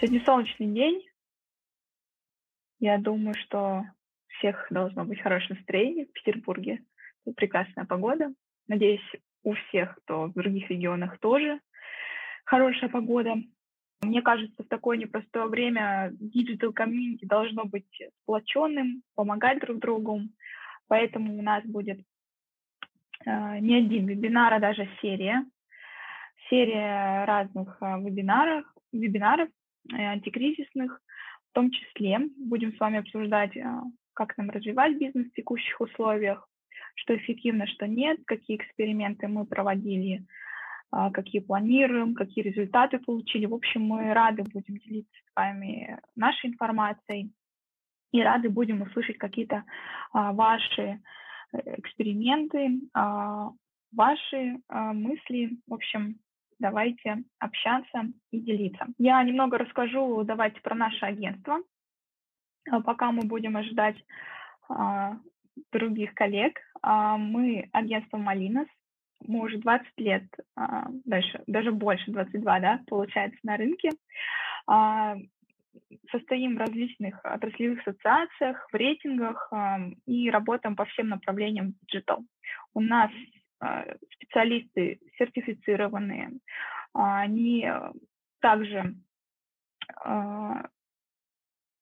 Сегодня солнечный день. Я думаю, что всех должно быть хорошее настроение в Петербурге. Прекрасная погода. Надеюсь, у всех, кто в других регионах тоже хорошая погода. Мне кажется, в такое непростое время digital community должно быть сплоченным, помогать друг другу. Поэтому у нас будет э, не один вебинар, а даже серия. Серия разных э, вебинаров, вебинаров антикризисных. В том числе будем с вами обсуждать, э, как нам развивать бизнес в текущих условиях, что эффективно, что нет, какие эксперименты мы проводили, а, какие планируем, какие результаты получили. В общем, мы рады будем делиться с вами нашей информацией и рады будем услышать какие-то а, ваши э, эксперименты, а, ваши мысли. В общем, давайте общаться и делиться. Я немного расскажу, давайте, про наше агентство. Пока мы будем ожидать других коллег, мы агентство Малинос, мы уже 20 лет, а, дальше, даже больше, 22, да, получается, на рынке. А, состоим в различных отраслевых ассоциациях, в рейтингах а, и работаем по всем направлениям digital. У нас специалисты сертифицированные, они также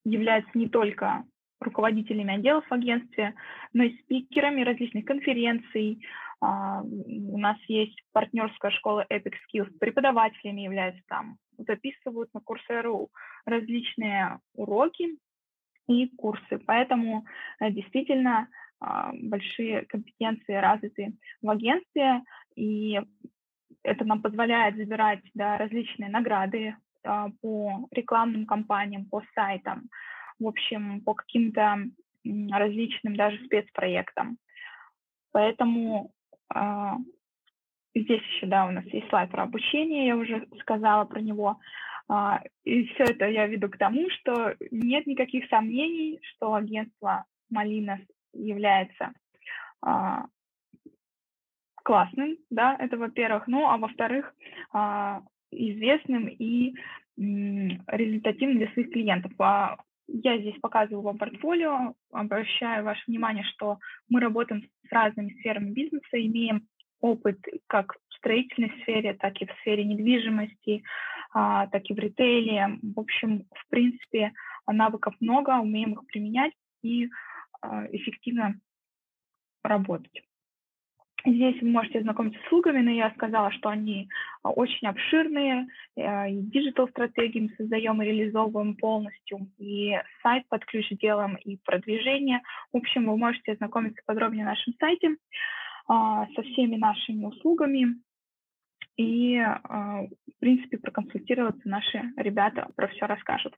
являются не только руководителями отделов в агентстве, но и спикерами различных конференций, а, у нас есть партнерская школа Epic Skills, преподавателями являются там, записывают на Coursera различные уроки и курсы. Поэтому э, действительно а, большие компетенции развиты в агентстве, и это нам позволяет забирать да, различные награды а, по рекламным кампаниям, по сайтам, в общем, по каким-то различным даже спецпроектам. Поэтому а, здесь еще, да, у нас есть слайд про обучение, я уже сказала про него. А, и все это я веду к тому, что нет никаких сомнений, что агентство Малинос является а, классным, да, это во-первых. Ну, а во-вторых, известным и результативным для своих клиентов. Я здесь показываю вам портфолио, обращаю ваше внимание, что мы работаем с разными сферами бизнеса, имеем опыт как в строительной сфере, так и в сфере недвижимости, а, так и в ритейле. В общем, в принципе, навыков много, умеем их применять и а, эффективно работать. Здесь вы можете знакомиться с услугами, но я сказала, что они а, очень обширные, и диджитал-стратегии мы создаем и реализовываем полностью, и сайт под ключ делаем, и продвижение. В общем, вы можете ознакомиться подробнее на нашем сайте а, со всеми нашими услугами, и, а, в принципе, проконсультироваться наши ребята про все расскажут.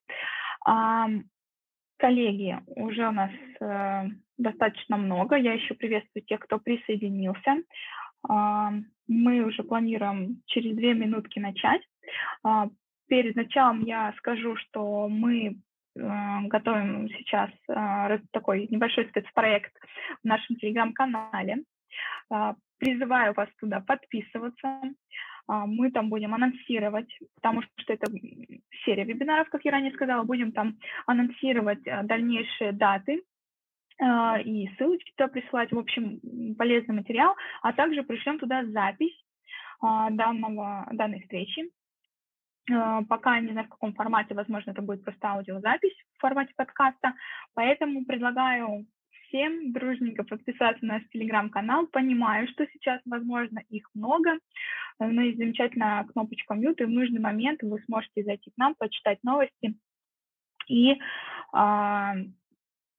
Коллеги, уже у нас э, достаточно много. Я еще приветствую тех, кто присоединился. Э, мы уже планируем через две минутки начать. Э, перед началом я скажу, что мы э, готовим сейчас э, такой небольшой спецпроект в нашем телеграм-канале. Э, призываю вас туда подписываться. А, мы там будем анонсировать, потому что это серия вебинаров, как я ранее сказала, будем там анонсировать а, дальнейшие даты а, и ссылочки туда присылать, в общем, полезный материал, а также пришлем туда запись данного, данной встречи. Пока не знаю, в каком формате, возможно, это будет просто аудиозапись в формате подкаста, поэтому предлагаю всем дружненько подписаться на наш телеграм-канал. Понимаю, что сейчас, возможно, их много, но есть замечательная кнопочка мьют, и в нужный момент вы сможете зайти к нам, почитать новости и а,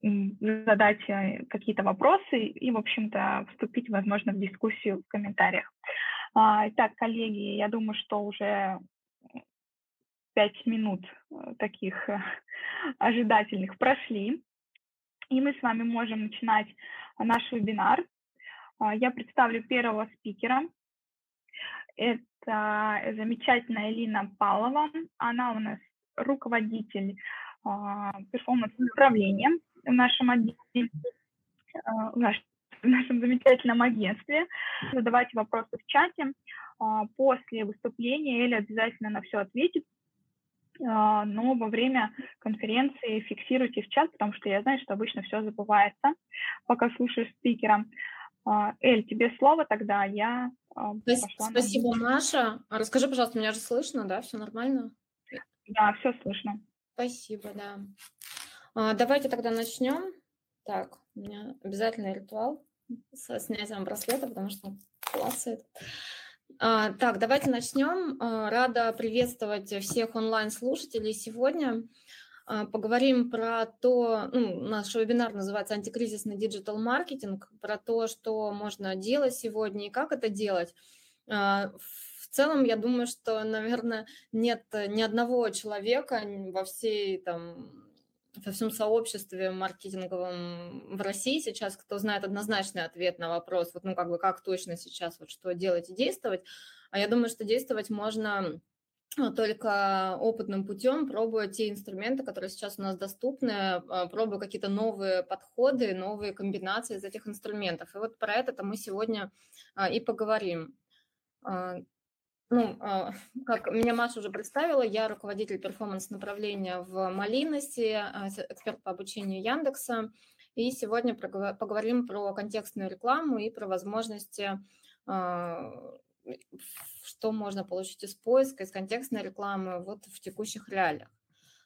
задать э, какие-то вопросы и, в общем-то, вступить, возможно, в дискуссию в комментариях. А, итак, коллеги, я думаю, что уже пять минут э, таких э, ожидательных прошли. И мы с вами можем начинать наш вебинар. А, я представлю первого спикера. Это замечательная Элина Павлова. Она у нас руководитель а, перформанс-управления в нашем отделе, а, в нашем замечательном агентстве. Задавайте вопросы в чате. После выступления Эля обязательно на все ответит. А, но во время конференции фиксируйте в чат, потому что я знаю, что обычно все забывается, пока слушаешь спикера. А, Эль, тебе слово тогда, я пошла. Спасибо, на... Маша. А расскажи, пожалуйста, меня же слышно, да, все нормально? Да, все слышно. Спасибо, да. Давайте тогда начнем. Так, у меня обязательный ритуал со снятием браслета, потому что клацает. А, так, давайте начнем. А, рада приветствовать всех онлайн-слушателей сегодня. А, поговорим про то, ну, наш вебинар называется «Антикризисный digital-маркетинг», про то, что можно делать сегодня и как это делать. В целом, я думаю, что, наверное, нет ни одного человека во всей там во всем сообществе маркетинговом в России сейчас, кто знает однозначный ответ на вопрос, вот, ну, как бы, как точно сейчас, вот, что делать и действовать, а я думаю, что действовать можно ну, только опытным путем, пробуя те инструменты, которые сейчас у нас доступны, а, пробуя какие-то новые подходы, новые комбинации из этих инструментов. И вот про это мы сегодня а, и поговорим. Ну, а, как меня Маша уже представила, я руководитель перформанс-направления в Малиносе, а, эксперт по обучению Яндекса. И сегодня поговорим про контекстную рекламу и про возможности, а, что можно получить из поиска, из контекстной рекламы вот в текущих реалиях.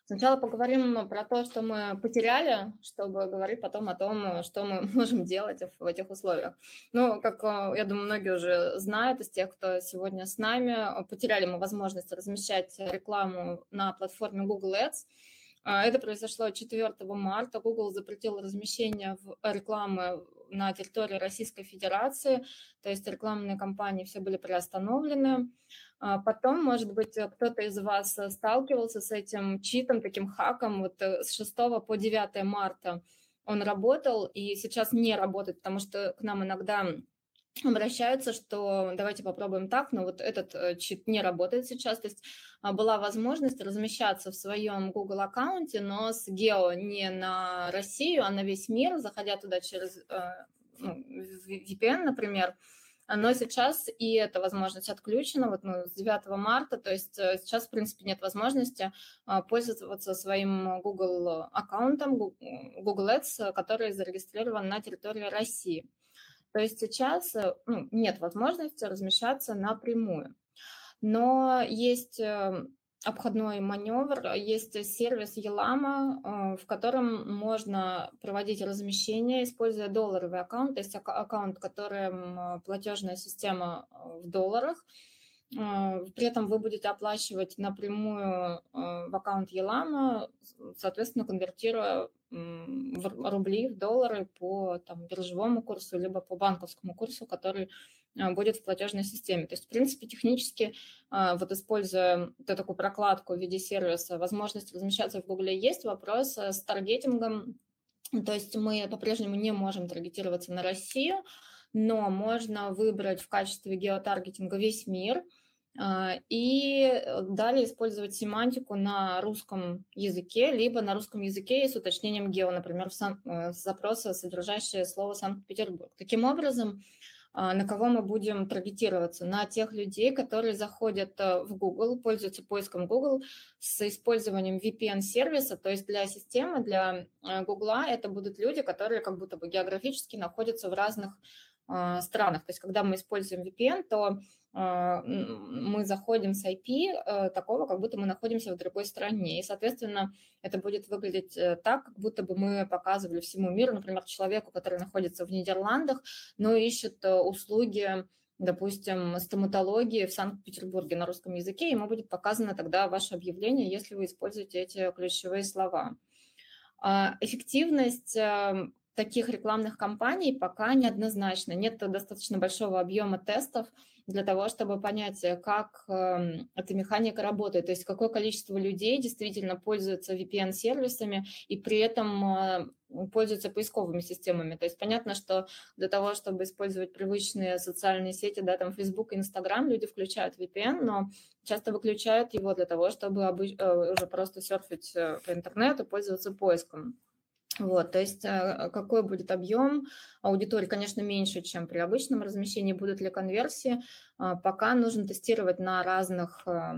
Сначала поговорим про то, что мы потеряли, чтобы говорить потом о том, что мы можем делать в этих условиях. Ну, как э, я думаю, многие уже знают из тех, кто сегодня с нами, потеряли мы возможность размещать рекламу на платформе Google Ads. А, это произошло 4 марта. Google запретил размещение рекламы на территории Российской Федерации, то есть рекламные кампании все были приостановлены. А потом, может быть, э, кто-то из вас э, сталкивался с этим читом, таким хаком, вот э, с 6 по 9 марта он работал и сейчас не работает, потому что к нам иногда обращаются, что давайте попробуем так, но вот этот чит не работает сейчас. То есть а, была возможность размещаться в своем Google аккаунте, но с гео не на Россию, а на весь мир, заходя туда через ну, VPN, например, но сейчас и эта возможность отключена вот, ну, с 9 марта, то есть э, сейчас, в принципе, нет возможности а, пользоваться своим Google аккаунтом, Google Ads, который зарегистрирован на территории России. То есть сейчас э, ну, нет возможности размещаться напрямую. Но есть э, обходной маневр. Есть сервис Елама, э, в котором можно проводить размещение, используя долларовый аккаунт, то есть аккаунт, которым платежная система э, в долларах. Э, при этом вы будете оплачивать напрямую в аккаунт Елама, соответственно, конвертируя в рубли, в доллары по там, биржевому курсу, либо по банковскому курсу, который а, будет в платежной системе. То есть, в принципе, технически, а, вот используя вот такую прокладку в виде сервиса, возможность размещаться в Гугле есть. Вопрос э, с таргетингом, то есть мы по-прежнему не можем таргетироваться на Россию, но можно выбрать в качестве геотаргетинга весь мир а, и далее использовать семантику на русском языке, либо на русском языке с уточнением гео, например, э, запроса, содержащее слово Санкт-Петербург. Таким образом, а, на кого мы будем таргетироваться? На тех людей, которые заходят э, в Google, пользуются поиском Google с использованием VPN-сервиса, то есть для системы, для э, Google это будут люди, которые как будто бы географически находятся в разных а, странах. То есть когда мы используем VPN, то а, мы заходим с IP э, такого, как будто мы находимся в другой стране. И, соответственно, это будет выглядеть э, так, как будто бы мы показывали всему миру, например, человеку, который находится в Нидерландах, но ищет э, услуги допустим, стоматологии в Санкт-Петербурге на русском языке, ему будет показано тогда ваше объявление, если вы используете эти ключевые слова. А, эффективность таких рекламных кампаний пока неоднозначна. Нет достаточно большого объема тестов, для того, чтобы понять, э, как эм, эта механика работает, то есть какое количество людей действительно пользуются VPN-сервисами и при этом э, пользуются поисковыми системами. То есть понятно, что для того, чтобы использовать привычные социальные сети, да, там Facebook и Instagram, люди включают VPN, но часто выключают его для того, чтобы э, уже просто серфить по интернету, пользоваться поиском. Вот, то есть э, какой будет объем аудитории, конечно, меньше, чем при обычном размещении, будут ли конверсии, а, пока нужно тестировать на разных э,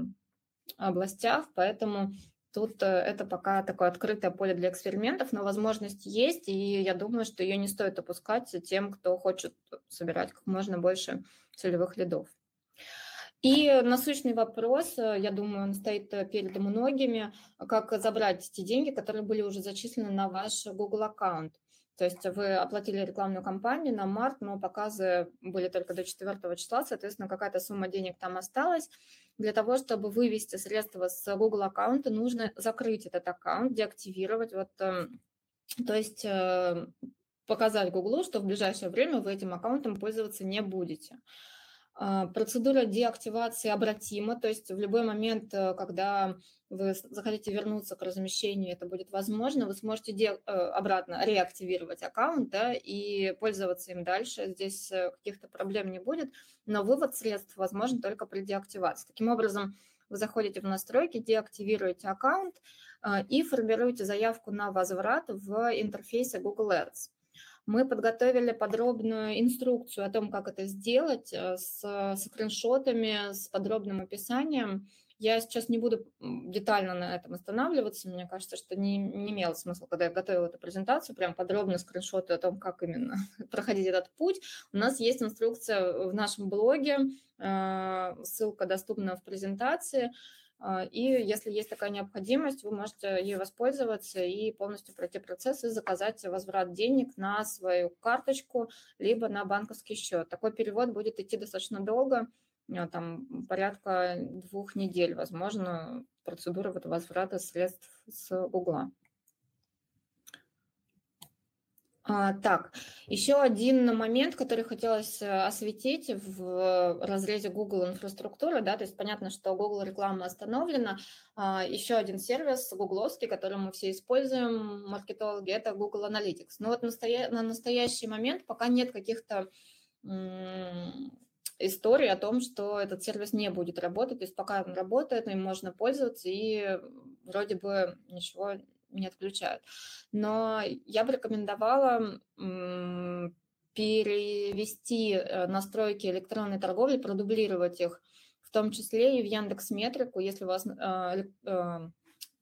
областях, поэтому тут э, это пока такое открытое поле для экспериментов, но возможность есть, и я думаю, что ее не стоит опускать тем, кто хочет собирать как можно больше целевых лидов. И насущный вопрос, э, я думаю, он стоит э, перед многими, как забрать те деньги, которые были уже зачислены на ваш Google аккаунт. То есть вы оплатили рекламную кампанию на март, но показы были только до 4 числа, соответственно, какая-то сумма денег там осталась. Для того, чтобы вывести средства с Google аккаунта, нужно закрыть этот аккаунт, деактивировать. Вот, эм, то есть э, показать Google, что в ближайшее время вы этим аккаунтом пользоваться не будете. А, процедура деактивации обратима, то есть в любой момент, э, когда вы захотите вернуться к размещению, это будет возможно, вы сможете де- э, обратно реактивировать аккаунт да, и пользоваться им дальше. Здесь э, каких-то проблем не будет, но вывод средств возможен только при деактивации. Таким образом, вы заходите в настройки, деактивируете аккаунт и формируете заявку на возврат в интерфейсе Google Ads. Мы подготовили подробную инструкцию о том, как это сделать, э, с скриншотами, с подробным описанием. Я сейчас не буду детально на этом останавливаться. Мне кажется, что не, не имело смысла, когда я готовила эту презентацию, прям подробно скриншоты о том, как именно проходить этот путь. У нас есть инструкция в нашем блоге, э, ссылка доступна в презентации. А, и если есть такая необходимость, вы можете ей воспользоваться и полностью пройти процесс и заказать возврат денег на свою карточку, либо на банковский счет. Такой перевод будет идти достаточно долго, а, там порядка двух недель, возможно, процедура возврата средств с Гугла. А, так, еще один момент, который хотелось э, осветить в разрезе Google инфраструктуры, да, то есть понятно, что Google реклама остановлена. А, еще один сервис гугловский, который мы все используем, маркетологи, это Google Analytics. Но вот настоя... на настоящий момент пока нет каких-то истории о том, что этот сервис не будет работать. То есть пока он работает, им можно пользоваться, и вроде бы ничего не отключают. Но я бы рекомендовала перевести э, настройки электронной торговли, продублировать их, в том числе и в Яндекс Метрику, если у вас э, э,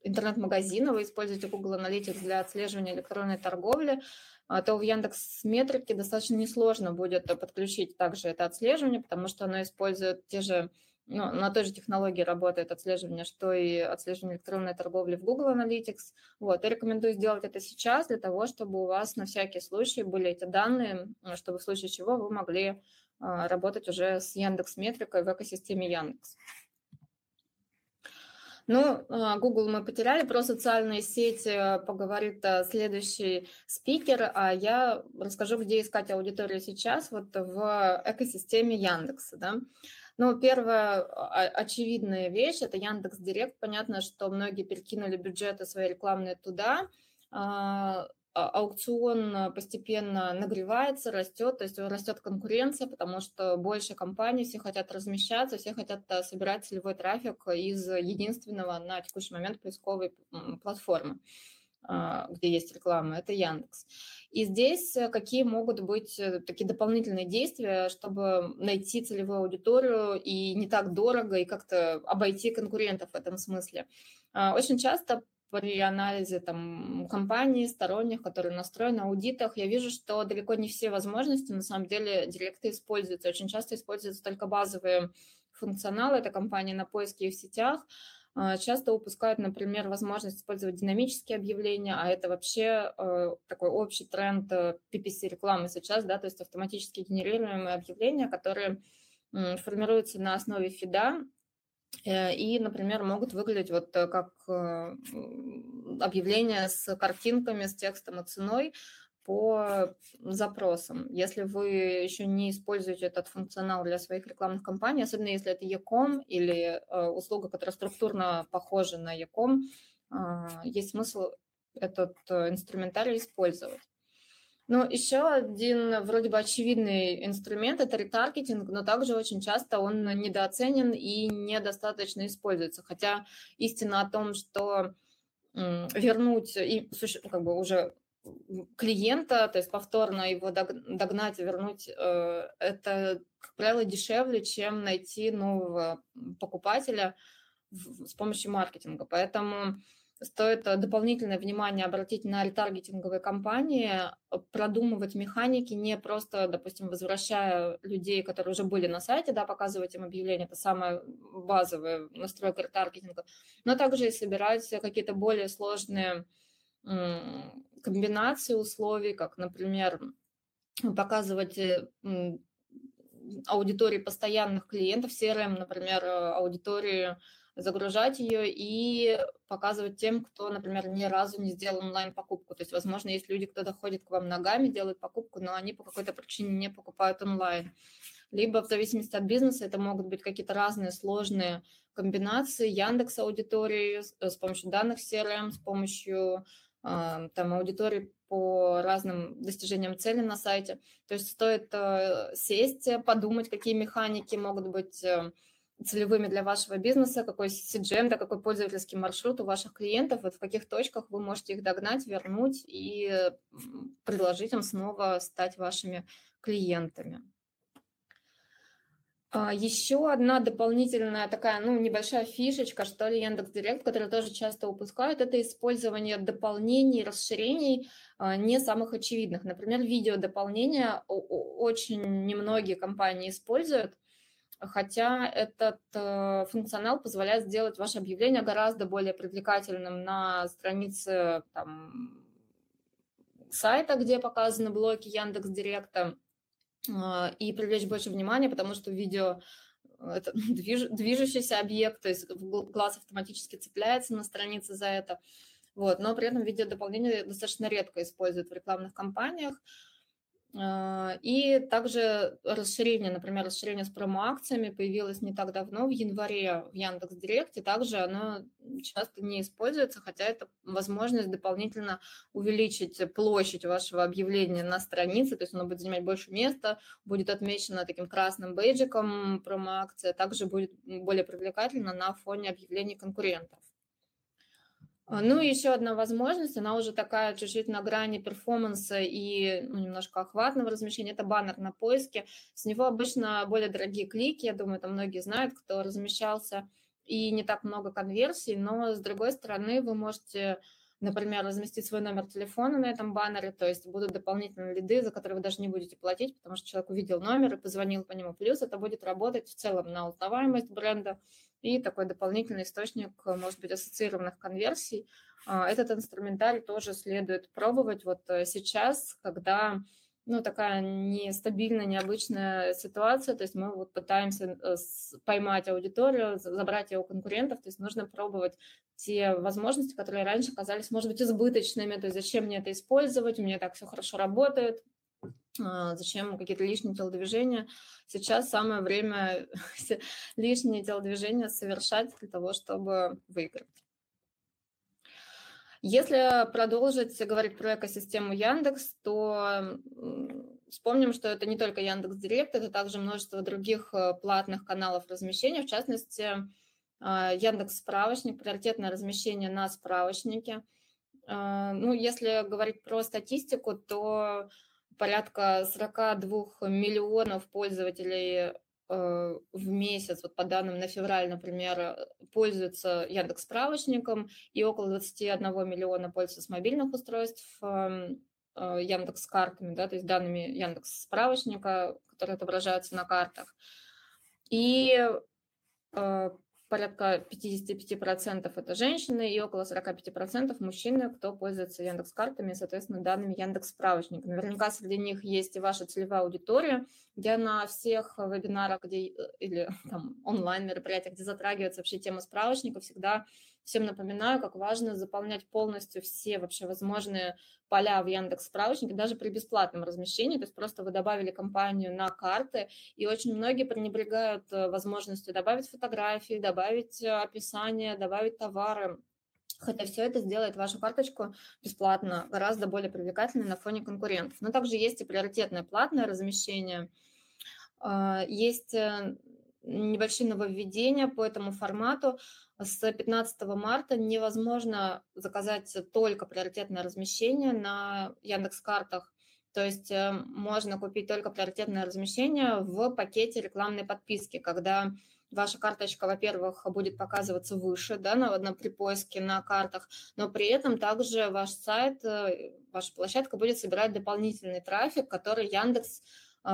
интернет-магазин, вы используете Google Analytics для отслеживания электронной торговли, а, то в Яндекс Метрике достаточно несложно будет подключить также это отслеживание, потому что оно использует те же ну, на той же технологии работает отслеживание, что и отслеживание электронной торговли в Google Analytics. Вот, я рекомендую сделать это сейчас для того, чтобы у вас на всякий случай были эти данные, чтобы в случае чего вы могли а, работать уже с Яндекс Метрикой в экосистеме Яндекс. Ну, а, Google мы потеряли, про социальные сети поговорит а, следующий спикер, а я расскажу, где искать аудиторию сейчас, вот в экосистеме Яндекса. Да? Ну, первая очевидная вещь – это Яндекс Директ. Понятно, что многие перекинули бюджеты свои рекламные туда. А, а, аукцион постепенно нагревается, растет, то есть растет конкуренция, потому что больше компаний, все хотят размещаться, все хотят собирать целевой трафик из единственного на текущий момент поисковой платформы. А, где есть реклама, это Яндекс. И здесь э, какие могут быть э, такие дополнительные действия, чтобы найти целевую аудиторию и не так дорого, и как-то обойти конкурентов в этом смысле. А, очень часто при анализе там, компаний, сторонних, которые настроены на аудитах, я вижу, что далеко не все возможности на самом деле директы используются. Очень часто используются только базовые функционалы, это компании на поиске и в сетях, часто упускают, например, возможность использовать динамические объявления, а это вообще э, такой общий тренд PPC-рекламы э, сейчас, да, то есть автоматически генерируемые объявления, которые формируются на основе фида, э, и, например, могут выглядеть вот как объявления с картинками, с текстом и ценой, по запросам. Если вы еще не используете этот функционал для своих рекламных кампаний, особенно если это e или э, услуга, которая структурно похожа на e э, есть смысл этот э, инструментарий использовать. Ну, еще один вроде бы очевидный инструмент – это ретаргетинг, но также очень часто он недооценен и недостаточно используется. Хотя истина о том, что вернуть и как бы уже клиента, то есть повторно его догнать, вернуть, э, это, как правило, дешевле, чем найти нового покупателя. с помощью маркетинга. Поэтому стоит дополнительное внимание обратить на ретаргетинговые кампании, продумывать механики, не просто, допустим, возвращая людей, которые уже были на сайте, да, показывать им объявление, это самая базовая настройка ретаргетинга, но также и собирать какие-то более сложные комбинации условий, как, например, показывать э, аудитории постоянных клиентов, CRM, например, э, аудитории, загружать ее и показывать тем, кто, например, ни разу не сделал онлайн-покупку. То есть, возможно, есть люди, кто доходит к вам ногами, делают покупку, но они по какой-то причине не покупают онлайн. Либо в зависимости от бизнеса это могут быть какие-то разные сложные комбинации Яндекс аудитории э, с помощью данных CRM, с помощью там, аудитории по разным достижениям цели на сайте. То есть стоит э, сесть, подумать, какие механики могут быть э, целевыми для вашего бизнеса, какой CGM, да, какой пользовательский маршрут у ваших клиентов, вот в каких точках вы можете их догнать, вернуть и предложить им снова стать вашими клиентами. А, Еще одна дополнительная такая, ну, небольшая фишечка, что ли, Яндекс Директ, которую тоже часто упускают, это использование дополнений, расширений а, не самых очевидных. Например, видео дополнения очень немногие компании используют, хотя этот э, функционал позволяет сделать ваше объявление гораздо более привлекательным на странице там, сайта, где показаны блоки Яндекс Директа, и привлечь больше внимания, потому что видео э, это движ, движущийся объект, то есть глаз автоматически цепляется на странице за это. Вот, но при этом видео дополнение достаточно редко используют в рекламных кампаниях. А, и также расширение, например, расширение с промо-акциями появилось не так давно, в январе в Яндекс Директе. Также оно часто не используется, хотя это возможность дополнительно увеличить площадь вашего объявления на странице, то есть оно будет занимать больше места, будет отмечено таким красным бейджиком промо-акция, также будет более привлекательно на фоне объявлений конкурентов. А, ну, еще одна возможность, она уже такая чуть-чуть на грани перформанса и ну, немножко охватного размещения, это баннер на поиске. С него обычно более дорогие клики, я думаю, это многие знают, кто размещался, и не так много конверсий, но с другой стороны вы можете например, разместить свой номер телефона на этом баннере, то есть будут дополнительные лиды, за которые вы даже не будете платить, потому что человек увидел номер и позвонил по нему. Плюс это будет работать в целом на узнаваемость бренда и такой дополнительный источник, может быть, ассоциированных конверсий. А, этот инструментарий тоже следует пробовать. Вот э, сейчас, когда ну, такая нестабильная, необычная ситуация, то есть мы вот пытаемся э, поймать аудиторию, забрать ее у конкурентов, то есть нужно пробовать те возможности, которые раньше казались, может быть, избыточными, то есть зачем мне это использовать, у меня так все хорошо работает, зачем какие-то лишние телодвижения. Сейчас самое время лишние телодвижения совершать для того, чтобы выиграть. Если продолжить говорить про экосистему Яндекс, то вспомним, что это не только Яндекс Директ, это также множество других э, платных каналов размещения, в частности, а, Яндекс Справочник, приоритетное размещение на справочнике. А, ну, если говорить про статистику, то порядка 42 миллионов пользователей Э, в месяц, вот по данным на февраль, например, э, пользуются Яндекс справочником, и около 21 миллиона пользуются с мобильных устройств эм, э, Яндекс картами, да, то есть данными Яндекс справочника, которые отображаются на картах. И порядка 55% это женщины и около 45% мужчины, кто пользуется Яндекс картами соответственно, данными Яндекс справочника. Наверняка среди них есть и ваша целевая аудитория, где на всех вебинарах где, э, или там, онлайн-мероприятиях, где затрагивается вообще тема справочника, всегда всем напоминаю, как важно заполнять полностью все вообще возможные поля в Яндекс справочнике, даже при бесплатном размещении, то есть просто вы добавили компанию на карты, и очень многие пренебрегают э, возможностью добавить фотографии, добавить э, описание, добавить товары, Хотя все это сделает вашу карточку бесплатно, гораздо более привлекательной на фоне конкурентов. Но также есть и приоритетное платное размещение. А, есть э, небольшие нововведения по этому формату. С 15 марта невозможно заказать только приоритетное размещение на Яндекс.Картах. То есть э, можно купить только приоритетное размещение в пакете рекламной подписки, когда ваша карточка, во-первых, будет показываться выше, да, на, на, при поиске на картах, но при этом также ваш сайт, э, ваша площадка будет собирать дополнительный трафик, который Яндекс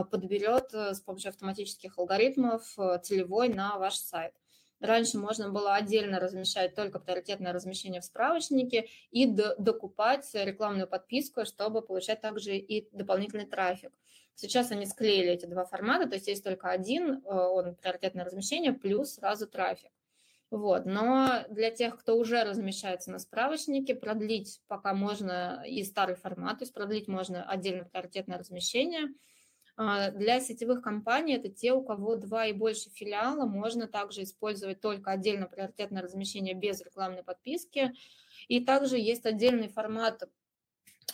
подберет э, с помощью автоматических алгоритмов э, целевой на ваш сайт. Раньше можно было отдельно размещать только приоритетное размещение в справочнике и докупать рекламную подписку, чтобы получать также и дополнительный трафик. Сейчас они склеили эти два формата, то есть есть только один, э, он приоритетное размещение, плюс сразу трафик. Вот. Но для тех, кто уже размещается на справочнике, продлить пока можно и старый формат, то есть продлить можно отдельно приоритетное размещение – а, для сетевых компаний это те, у кого два и больше филиала, можно также использовать только отдельно приоритетное размещение без рекламной подписки. И также есть отдельный формат,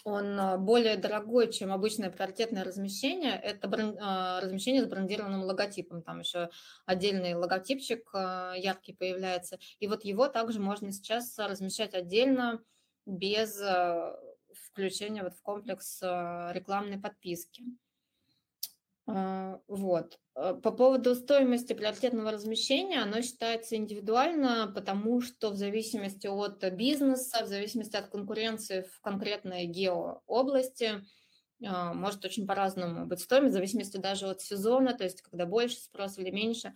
он а, более дорогой, чем обычное приоритетное размещение. Это бренд, а, размещение с брендированным логотипом. Там еще отдельный логотипчик яркий появляется. И вот его также можно сейчас размещать отдельно без включения вот в комплекс рекламной подписки. А, вот. А, по поводу стоимости приоритетного размещения, оно считается индивидуально, потому что в зависимости от бизнеса, в зависимости от конкуренции в конкретной геообласти, а, может очень по-разному быть стоимость, в зависимости даже от сезона, то есть когда больше спрос или меньше.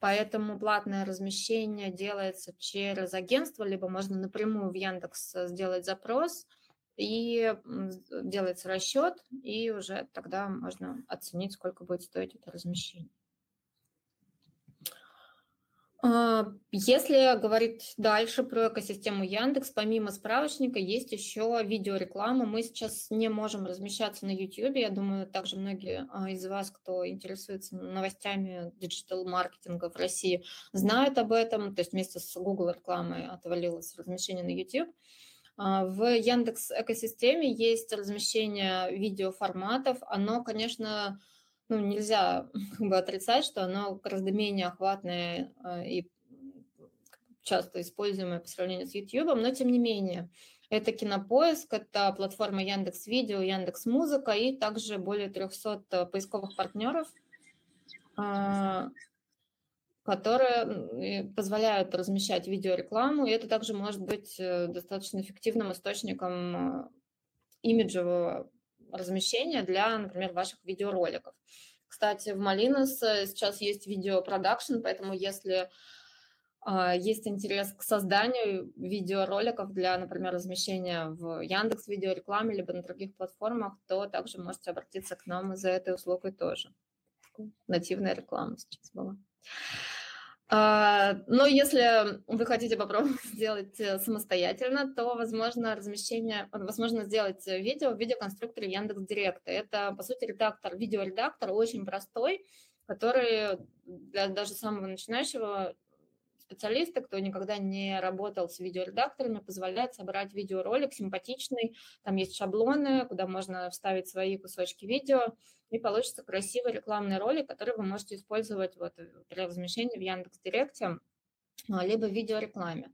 Поэтому платное размещение делается через агентство, либо можно напрямую в Яндекс сделать запрос – и делается расчет, и уже тогда можно оценить, сколько будет стоить это размещение. А, если говорить дальше про экосистему Яндекс, помимо справочника есть еще видеореклама. Мы сейчас не можем размещаться на YouTube. Я думаю, также многие а, из вас, кто интересуется новостями диджитал-маркетинга в России, знают об этом. То есть вместе с Google рекламой отвалилось размещение на YouTube. А, в Яндекс экосистеме есть размещение видеоформатов. Оно, конечно, ну, нельзя как бы отрицать, что оно гораздо менее охватное а, и часто используемое по сравнению с YouTube, но тем не менее. Это Кинопоиск, это платформа Яндекс Видео, Яндекс Музыка и также более 300 поисковых партнеров. Которые позволяют размещать видеорекламу, и это также может быть э, достаточно эффективным источником э, имиджевого размещения для, например, ваших видеороликов. Кстати, в Malinas э, сейчас есть видеопродакшн, поэтому если а, есть интерес к созданию видеороликов для, например, размещения в Яндекс видеорекламе либо на других платформах, то также можете обратиться к нам за этой услугой тоже. Нативная реклама сейчас была. А, но если вы хотите попробовать сделать э, самостоятельно, то возможно размещение, возможно сделать видео в видеоконструкторе Яндекс Директа. Это, по сути, редактор, видеоредактор очень простой, который для даже самого начинающего специалиста, кто никогда не работал с видеоредакторами, позволяет собрать видеоролик симпатичный. Там есть шаблоны, куда можно вставить свои кусочки видео, и получится красивый рекламный ролик, который вы можете использовать вот при размещении в Яндекс.Директе, а, либо в видеорекламе.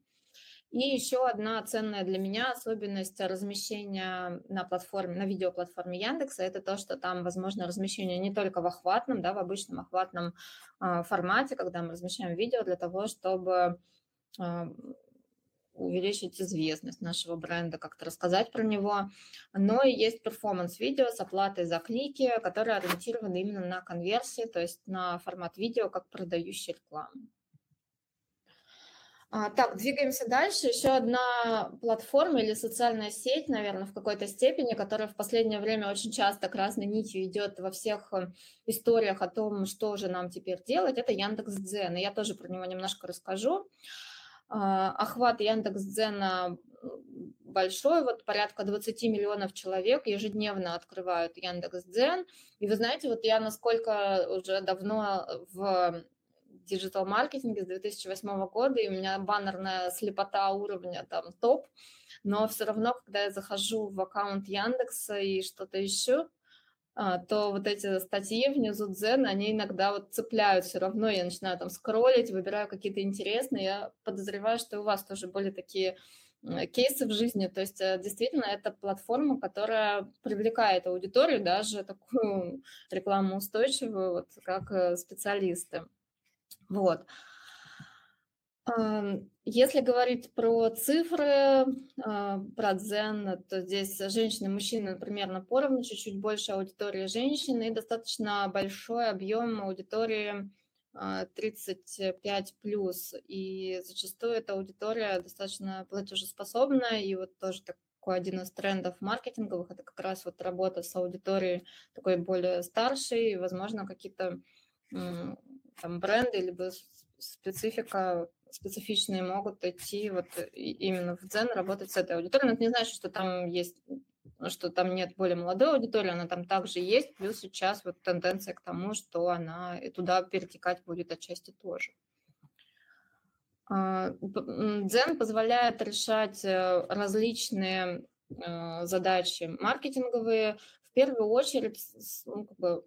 И еще одна ценная для меня особенность размещения на платформе, на видеоплатформе Яндекса, это то, что там возможно размещение не только в охватном, да, в обычном охватном э, формате, когда мы размещаем видео для того, чтобы э, увеличить известность нашего бренда, как-то рассказать про него. Но и есть перформанс-видео с оплатой за клики, которые ориентированы именно на конверсии, то есть на формат видео как продающий рекламу. А, так, двигаемся дальше. Еще одна платформа или социальная сеть, наверное, в какой-то степени, которая в последнее время очень часто красной нитью идет во всех э, историях о том, что же нам теперь делать, это Яндекс.Дзен. И я тоже про него немножко расскажу. А, охват Яндекс.Дзена большой, вот порядка 20 миллионов человек ежедневно открывают Яндекс.Дзен. И вы знаете, вот я насколько уже давно в диджитал-маркетинге с 2008 года, и у меня баннерная слепота уровня там топ, но все равно, когда я захожу в аккаунт Яндекса и что-то ищу, а, то вот эти статьи внизу Дзен, они иногда вот цепляют все равно, я начинаю там скроллить, выбираю какие-то интересные, я подозреваю, что у вас тоже были такие кейсы в жизни, то есть э, действительно это платформа, которая привлекает аудиторию, даже такую рекламоустойчивую, вот как э, специалисты. Вот. Если говорить про цифры, а, про дзен, то здесь женщины и мужчины примерно поровну, чуть-чуть больше аудитории женщин и достаточно большой объем аудитории 35 а, плюс. И зачастую эта аудитория достаточно платежеспособная. И вот тоже такой один из трендов маркетинговых – это как раз вот работа с аудиторией такой более старшей, возможно, какие-то там бренды либо специфика специфичные могут идти вот именно в Дзен, работать с этой аудиторией. Но это не значит, что там есть что там нет более молодой аудитории, она там также есть, плюс сейчас вот тенденция к тому, что она и туда перетекать будет отчасти тоже. А, Дзен позволяет решать э, различные э, задачи маркетинговые, в первую очередь ну, как бы,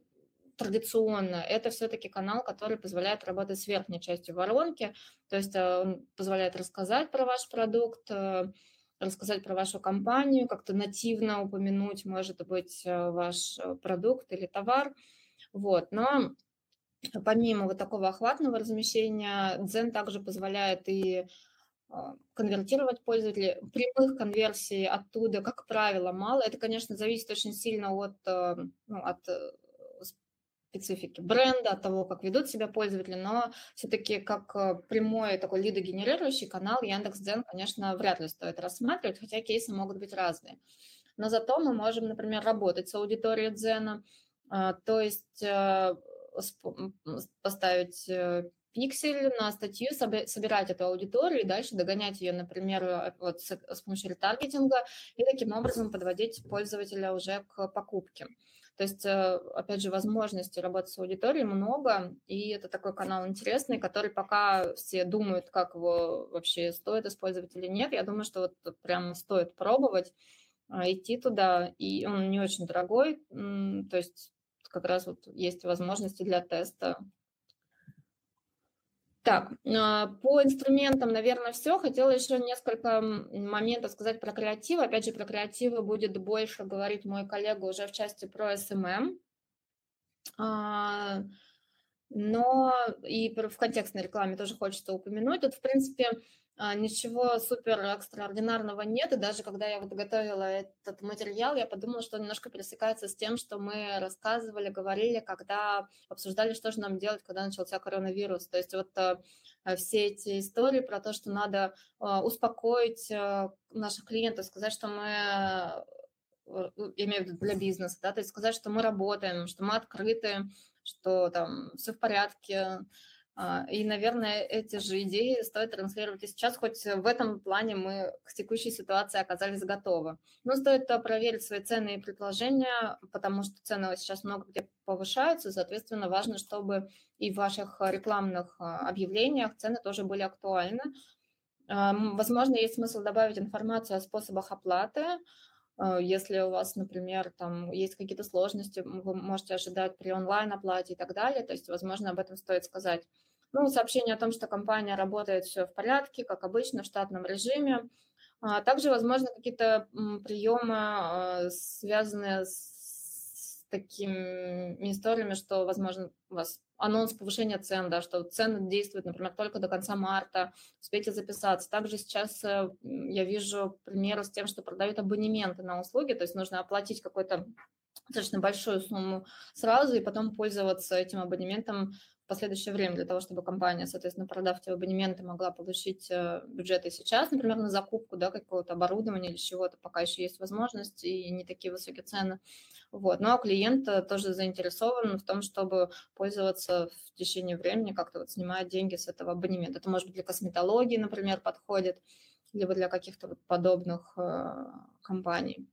традиционно это все-таки канал, который позволяет работать с верхней частью воронки, то есть э, он позволяет рассказать про ваш продукт, э, рассказать про вашу компанию, как-то нативно упомянуть, может быть, э, ваш продукт или товар. Вот. Но помимо вот такого охватного размещения, Zen также позволяет и конвертировать пользователей. Прямых конверсий оттуда, как правило, мало. Это, конечно, зависит очень сильно от, ну, от специфики бренда, от того, как ведут себя пользователи, но все-таки как э, прямой такой лидогенерирующий канал Яндекс.Дзен, конечно, вряд ли стоит рассматривать, хотя кейсы могут быть разные. Но зато мы можем, например, работать с аудиторией Дзена, а, то есть э, поставить э, пиксель на статью, собирать эту аудиторию и дальше догонять ее, например, вот с помощью ретаргетинга и таким образом подводить пользователя уже к покупке. То есть, э, опять же, возможностей работать с аудиторией много, и это такой канал интересный, который пока все думают, как его вообще стоит использовать или нет. Я думаю, что вот прям стоит пробовать а, идти туда, и он не очень дорогой, то есть как раз вот есть возможности для теста так, а, по инструментам, наверное, все. Хотела еще несколько моментов сказать про креатив. Опять же, про креативы будет больше говорить мой коллега уже в части про SMM. А, но и в контекстной рекламе тоже хочется упомянуть. Тут, в принципе, ничего супер экстраординарного нет, и даже когда я вот готовила этот материал, я подумала, что немножко пересекается с тем, что мы рассказывали, говорили, когда обсуждали, что же нам делать, когда начался коронавирус. То есть вот э, все эти истории про то, что надо э, успокоить э, наших клиентов, сказать, что мы имею в виду для бизнеса, да, то есть сказать, что мы работаем, что мы открыты, что там все в порядке, а, и, наверное, эти же идеи стоит транслировать и сейчас, хоть в этом плане мы к текущей ситуации оказались готовы. Но стоит проверить свои цены и предложения, потому что цены сейчас много где повышаются, соответственно, важно, чтобы и в ваших рекламных а, объявлениях цены тоже были актуальны. Возможно, есть смысл добавить информацию о способах оплаты, а, если у вас, например, там есть какие-то сложности, вы можете ожидать при онлайн-оплате и так далее, то есть, возможно, об этом стоит сказать. Ну, сообщение о том, что компания работает все в порядке, как обычно, в штатном режиме. А также, возможно, какие-то приемы, а, связанные с такими историями, что, возможно, у вас анонс повышения цен, да, что цены действуют, например, только до конца марта, успейте записаться. Также сейчас э, я вижу примеры с тем, что продают абонементы на услуги, то есть нужно оплатить какой-то достаточно большую сумму сразу и потом пользоваться этим абонементом последующее время для того, чтобы компания, соответственно, продав те абонементы, могла получить э, бюджеты сейчас, например, на закупку да, какого-то оборудования или чего-то, пока еще есть возможность и не такие высокие цены. Вот. Ну а клиент э, тоже заинтересован в том, чтобы пользоваться в течение времени, как-то вот снимать деньги с этого абонемента. Это может быть для косметологии, например, подходит, либо для каких-то вот подобных э, компаний.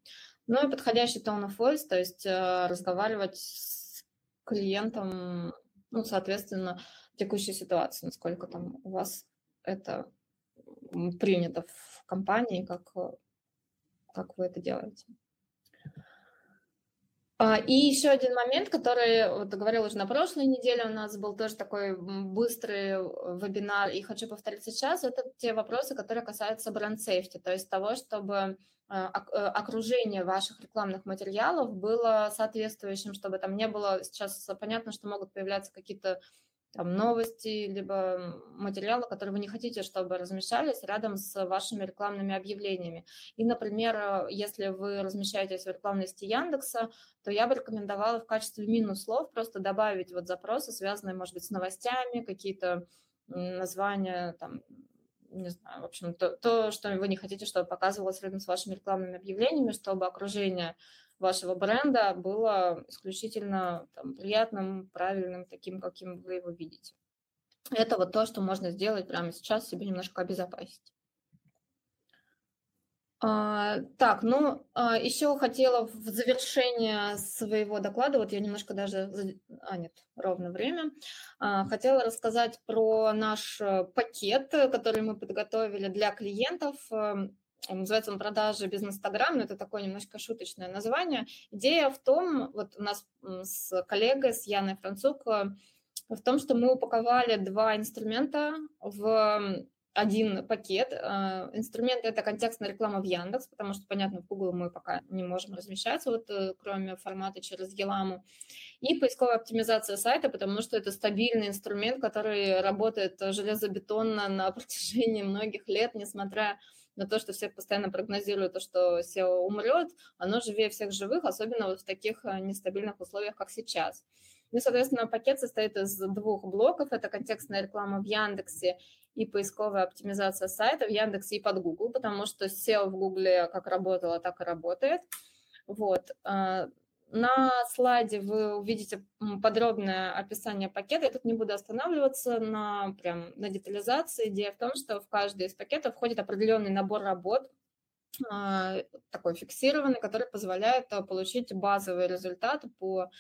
Ну и подходящий tone of voice, то есть э, разговаривать с клиентом, ну, соответственно, текущей ситуации, насколько там у вас это принято в компании, как, как вы это делаете. А, и еще один момент, который вот говорил уже на прошлой неделе, у нас был тоже такой быстрый э, вебинар, и хочу повторить сейчас, это те вопросы, которые касаются бренд-сейфти, то есть того, чтобы э, э, окружение ваших рекламных материалов было соответствующим, чтобы там не было, сейчас понятно, что могут появляться какие-то там, новости, либо материалы, которые вы не хотите, чтобы размещались рядом с вашими рекламными объявлениями. И, например, э, если вы размещаетесь в рекламной Яндекса, то я бы рекомендовала в качестве минус слов просто добавить вот запросы, связанные, может быть, с новостями, какие-то названия, там, не знаю, в общем, то, то, что вы не хотите, чтобы показывалось рядом с вашими рекламными объявлениями, чтобы окружение вашего бренда было исключительно там, приятным, правильным, таким, каким вы его видите. Это вот то, что можно сделать прямо сейчас, себе немножко обезопасить. А, так, ну, а, еще хотела в завершение своего доклада, вот я немножко даже, а нет, ровно время, а, хотела рассказать про наш э, пакет, который мы подготовили для клиентов. Эм, называется он «Продажи без Инстаграм», но это такое немножко шуточное название. Идея в том, вот у нас с коллегой, с Яной Францук, э, в том, что мы упаковали два инструмента в один пакет. Э, инструмент – это контекстная реклама в Яндекс, потому что, понятно, в Google мы пока не можем размещаться, вот, э, кроме формата через Еламу. И поисковая оптимизация сайта, потому что это стабильный инструмент, который работает железобетонно на протяжении многих лет, несмотря на то, что все постоянно прогнозируют то, что SEO умрет, оно живее всех живых, особенно вот в таких э, нестабильных условиях, как сейчас. Ну, соответственно, пакет состоит из двух блоков. Это контекстная реклама в Яндексе и поисковая оптимизация сайта в Яндексе и под Google, потому что SEO в Google как работало, так и работает. Вот. А, на слайде вы увидите подробное описание пакета. Я тут не буду останавливаться на, прям, на детализации. Идея в том, что в каждый из пакетов входит определенный набор работ, а, такой фиксированный, который позволяет а, получить базовые результаты по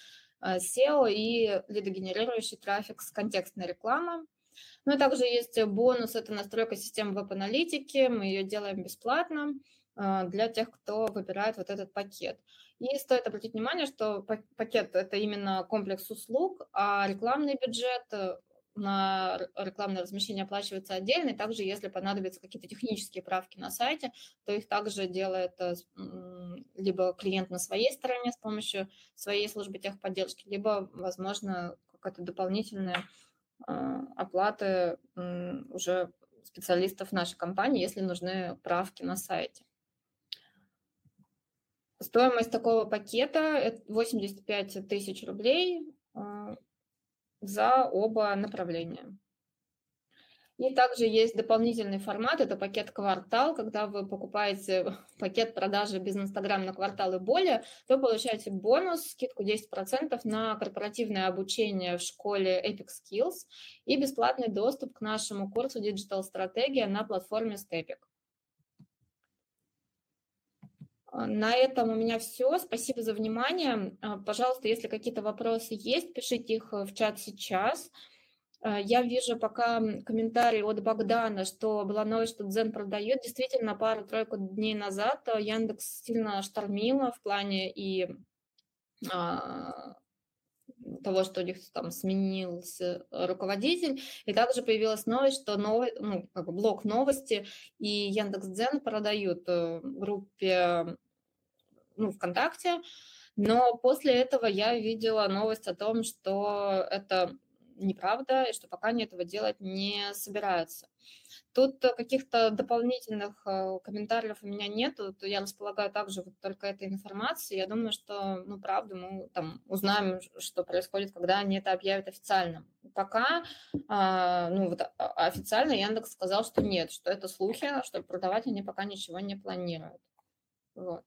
SEO и лидогенерирующий трафик с контекстной рекламы. Ну и также есть бонус, это настройка системы веб-аналитики, мы ее делаем бесплатно а, для тех, кто выбирает вот этот пакет. И стоит обратить внимание, что пакет – это именно комплекс услуг, а рекламный бюджет э, на рекламное размещение оплачивается отдельно, и также если понадобятся какие-то технические правки на сайте, то их также делает э, либо клиент на своей стороне с помощью своей службы техподдержки, либо, возможно, какая-то дополнительная оплаты уже специалистов нашей компании, если нужны правки на сайте. Стоимость такого пакета 85 тысяч рублей а, за оба направления. И также есть дополнительный формат, это пакет квартал. Когда вы покупаете пакет продажи без Инстаграм на квартал и более, то получаете бонус, скидку 10% на корпоративное обучение в школе Epic Skills и бесплатный доступ к нашему курсу Digital Стратегия на платформе Stepik. На этом у меня все. Спасибо за внимание. Пожалуйста, если какие-то вопросы есть, пишите их в чат сейчас. Э, я вижу пока комментарий от Богдана, что была новость, что Дзен продает. Действительно, пару-тройку дней назад э, Яндекс сильно штормила в плане и а, того, что у них там сменился руководитель, и также появилась новость, что новый, ну, как бы блок новости и Яндекс.Дзен продают э, группе ну, ВКонтакте, но после этого я видела новость о том, что это неправда, и что пока они этого делать не собираются. Тут каких-то дополнительных э, комментариев у меня нету, то я располагаю также вот только этой информацией. Я думаю, что, ну, правда, мы там узнаем, что происходит, когда они это объявят официально. Пока, а, ну, вот официально Яндекс сказал, что нет, что это слухи, что продавать они пока ничего не планируют. Вот.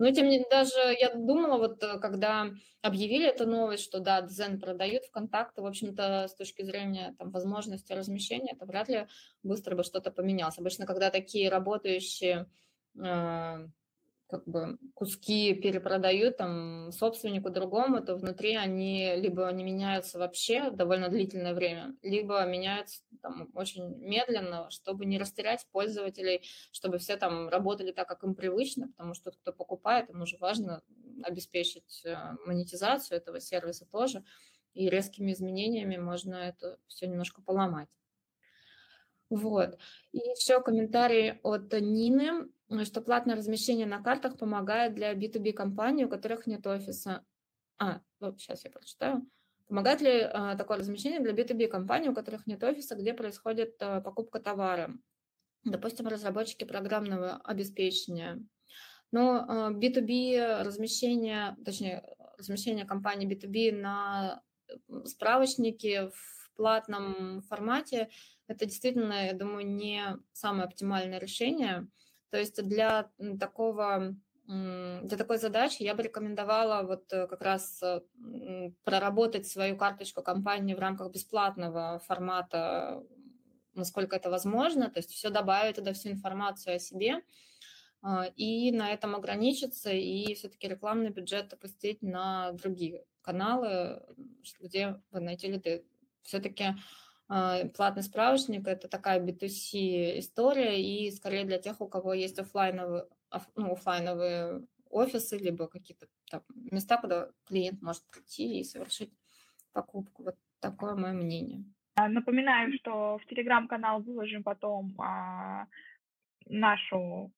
Но тем не менее, даже я думала, вот э, когда объявили эту новость, что да, Дзен продают ВКонтакте, в общем-то, с точки зрения там, возможности размещения, это вряд ли быстро бы что-то поменялось. Обычно, когда такие работающие э, как бы куски перепродают там собственнику другому, то внутри они либо не меняются вообще довольно длительное время, либо меняются там очень медленно, чтобы не растерять пользователей, чтобы все там работали так, как им привычно, потому что тот, кто покупает, ему же важно обеспечить э, монетизацию этого сервиса тоже, и резкими изменениями можно это все немножко поломать. Вот. И еще комментарий от Нины, что платное размещение на картах помогает для B2B компаний, у которых нет офиса. А, вот сейчас я прочитаю. Помогает ли а, такое размещение для B2B компаний, у которых нет офиса, где происходит а, покупка товара? Допустим, разработчики программного обеспечения. Но B2B размещение, точнее, размещение компании B2B на справочнике в платном формате, это действительно, я думаю, не самое оптимальное решение. То есть для такого для такой задачи я бы рекомендовала вот э, как раз э, проработать свою карточку компании в рамках бесплатного формата, насколько это возможно, то есть все добавить туда всю информацию о себе, а, и на этом ограничиться, и все-таки рекламный бюджет опустить на другие каналы, где вы найти лиды. Все-таки платный справочник – это такая B2C история, и скорее для тех, у кого есть офлайновые, ну, офлайновые офисы, либо какие-то там места, куда клиент может прийти и совершить покупку. Вот такое мое мнение. А, напоминаю, что в телеграм-канал выложим потом а, нашу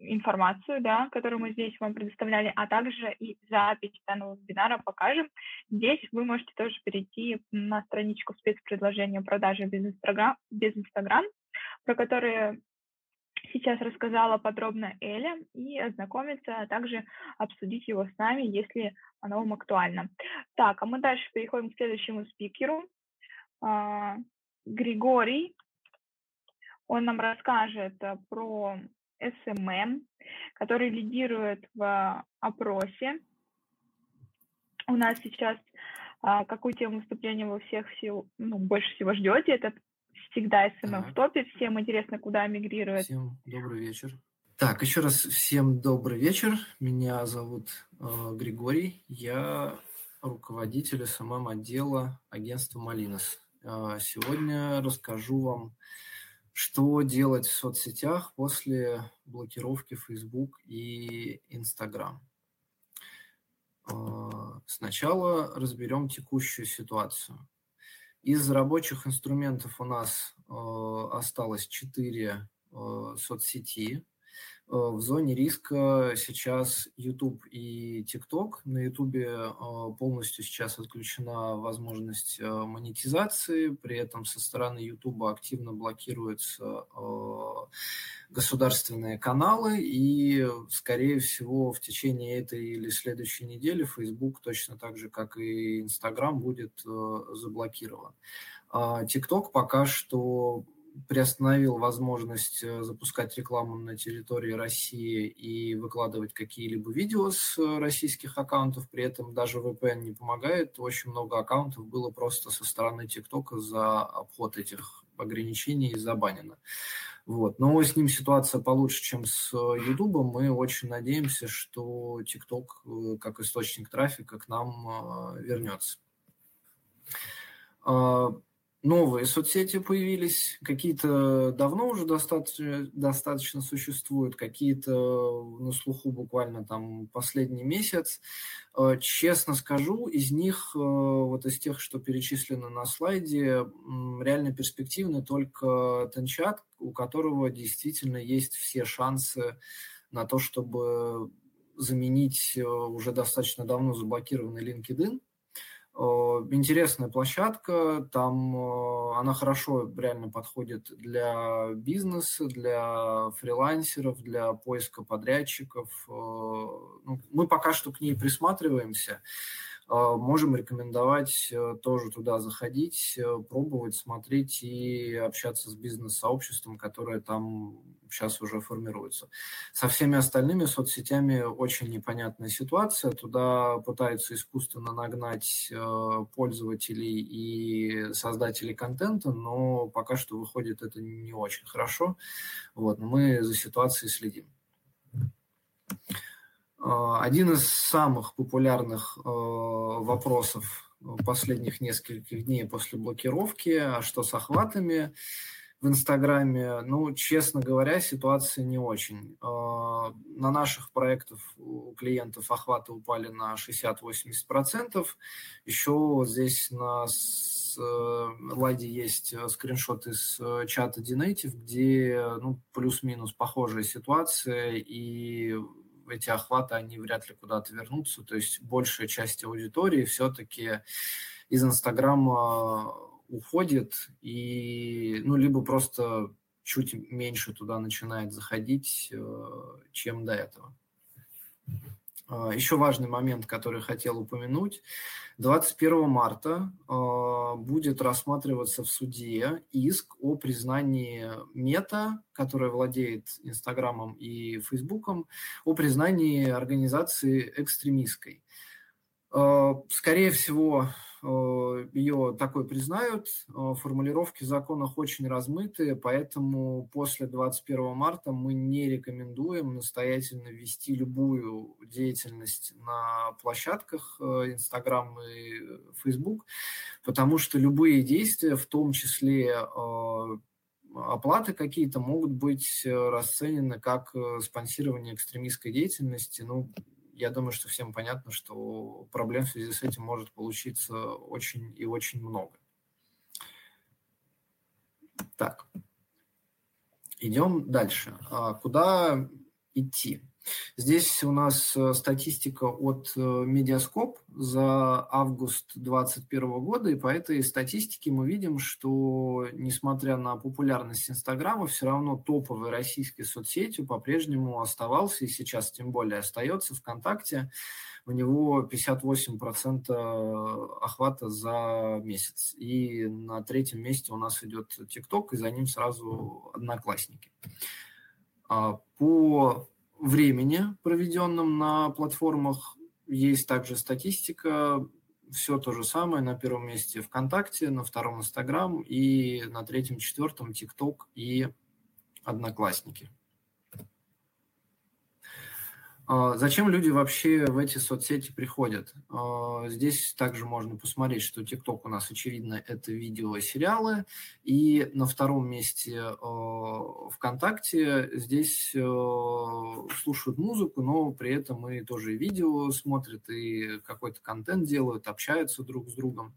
информацию, да, которую мы здесь вам предоставляли, а также и запись данного вебинара покажем. Здесь вы можете тоже перейти на страничку спецпредложения продажи без Инстаграм, без Инстаграм, про которые сейчас рассказала подробно Эля, и ознакомиться, а также обсудить его с нами, если оно вам актуально. Так, а мы дальше переходим к следующему спикеру. А, Григорий, он нам расскажет про SMM, который лидирует в опросе. У нас сейчас а, какую тему выступления вы всех сил, ну, больше всего ждете? Это всегда SMM ага. в топе. Всем интересно, куда мигрирует. Всем добрый вечер. Так, еще раз всем добрый вечер. Меня зовут э, Григорий. Я руководитель SMM отдела агентства Малинос. Э, сегодня расскажу вам что делать в соцсетях после блокировки Facebook и Instagram? А, сначала разберем текущую ситуацию. Из рабочих инструментов у нас а, осталось 4 а, соцсети. Э, в зоне риска сейчас YouTube и TikTok. На YouTube э, полностью сейчас отключена возможность э, монетизации, при этом со стороны YouTube активно блокируются государственные каналы, и, скорее всего, в течение этой или следующей недели Facebook точно так же, как и Instagram, будет заблокирован. TikTok а пока что приостановил возможность э, запускать рекламу на территории России и выкладывать какие-либо видео с э, российских аккаунтов, при этом даже VPN не помогает. Очень много аккаунтов было просто со стороны ТикТока за обход этих ограничений забанено. Вот. Но с ним ситуация получше, чем с Ютубом. Мы очень надеемся, что ТикТок э, как источник трафика к нам вернется. Новые соцсети появились, какие-то давно уже достаточно, достаточно существуют, какие-то на слуху буквально там последний месяц. Э, честно скажу, из них, э, вот из тех, что перечислены на слайде, реально перспективны только Тенчат, у которого действительно есть все шансы на то, чтобы заменить э, уже достаточно давно заблокированный LinkedIn. Э, интересная площадка, там э, она хорошо реально подходит для бизнеса, для фрилансеров, для поиска подрядчиков. Э, ну, мы пока что к ней присматриваемся. А, можем рекомендовать э, тоже туда заходить, э, пробовать, смотреть и общаться с бизнес-сообществом, которое там сейчас уже формируется. Со всеми остальными соцсетями очень непонятная ситуация. Туда пытаются искусственно нагнать э, пользователей и создателей контента, но пока что выходит это не очень хорошо. Вот, но мы за ситуацией следим. А, один из самых популярных а, вопросов последних нескольких дней после блокировки, а что с охватами в Инстаграме, ну, честно говоря, ситуация не очень. А, на наших проектах у клиентов охваты упали на 60-80%. Еще вот здесь на ладе есть скриншот из чата Dinative, где ну, плюс-минус похожая ситуация, и эти охваты, они вряд ли куда-то вернутся. То есть большая часть аудитории все-таки из Инстаграма уходит и, ну, либо просто чуть меньше туда начинает заходить, чем до этого. А, Еще важный момент, который хотел упомянуть. 21 марта а, будет рассматриваться в суде иск о признании Мета, которая владеет Инстаграмом и Фейсбуком, о признании организации экстремистской. А, скорее всего, ее такой признают. Э, формулировки в законах очень размытые, поэтому после 21 марта мы не рекомендуем настоятельно вести любую деятельность на площадках э, Инстаграм и Фейсбук, потому что любые действия, в том числе оплаты какие-то могут быть расценены как спонсирование экстремистской деятельности. Ну, я думаю, что всем понятно, что проблем в связи с этим может получиться очень и очень много. Так, идем дальше. А куда идти? Здесь у нас э, статистика от Медиаскоп за август 2021 года, и по этой статистике мы видим, что, несмотря на популярность Инстаграма, все равно топовой российской соцсетью по-прежнему оставался, и сейчас тем более остается ВКонтакте. У него 58% охвата за месяц. И на третьем месте у нас идет ТикТок, и за ним сразу Одноклассники. А по времени, проведенном на платформах, есть также статистика, все то же самое. На первом месте ВКонтакте, на втором Инстаграм и на третьем, четвертом ТикТок и Одноклассники. А, зачем люди вообще в эти соцсети приходят? А, здесь также можно посмотреть, что TikTok у нас, очевидно, это видео и сериалы. И на втором месте а, ВКонтакте здесь слушают музыку, но при этом и тоже видео смотрят, и какой-то контент делают, общаются друг с другом.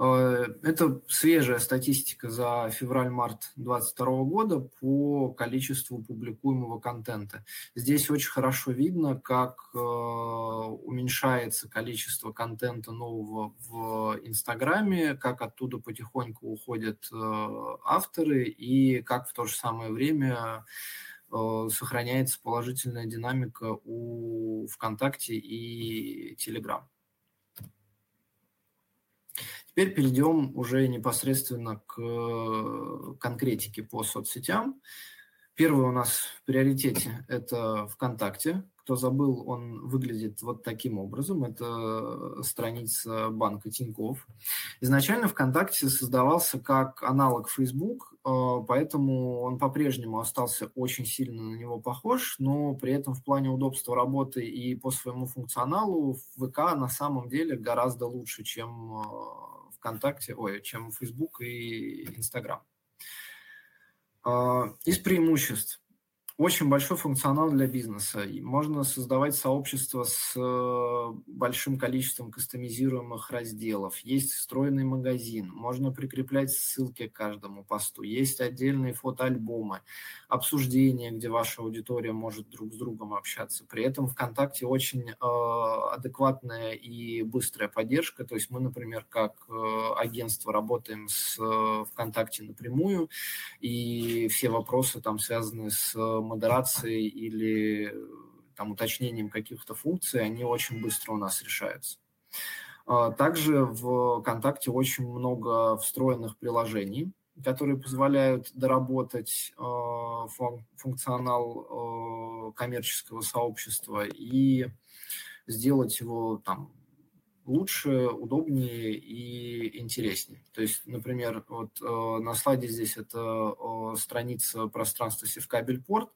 Это свежая статистика за февраль-март 2022 года по количеству публикуемого контента. Здесь очень хорошо видно, как э, уменьшается количество контента нового в Инстаграме, как оттуда потихоньку уходят э, авторы и как в то же самое время сохраняется положительная динамика у ВКонтакте и Телеграм. Теперь перейдем уже непосредственно к э, конкретике по соцсетям. Первый у нас в приоритете – это ВКонтакте. Кто забыл, он выглядит вот таким образом. Это страница банка Тиньков. Изначально ВКонтакте создавался как аналог Facebook, э, поэтому он по-прежнему остался очень сильно на него похож, но при этом в плане удобства работы и по своему функционалу ВК на самом деле гораздо лучше, чем э, ВКонтакте, ой, чем Facebook и Instagram. А, из преимуществ. Очень большой функционал для бизнеса. Можно создавать сообщество с э, большим количеством кастомизируемых разделов. Есть встроенный магазин. Можно прикреплять ссылки к каждому посту. Есть отдельные фотоальбомы, обсуждения, где ваша аудитория может друг с другом общаться. При этом ВКонтакте очень э, адекватная и быстрая поддержка. То есть мы, например, как э, агентство работаем с ВКонтакте напрямую, и все вопросы там связаны с модерацией или там, уточнением каких-то функций, они очень быстро у нас решаются. А, также в ВКонтакте очень много встроенных приложений, которые позволяют доработать а, функционал а, коммерческого сообщества и сделать его там лучше, удобнее и интереснее. То есть, например, вот э, на слайде здесь это э, страница пространства Севкабель-Порт.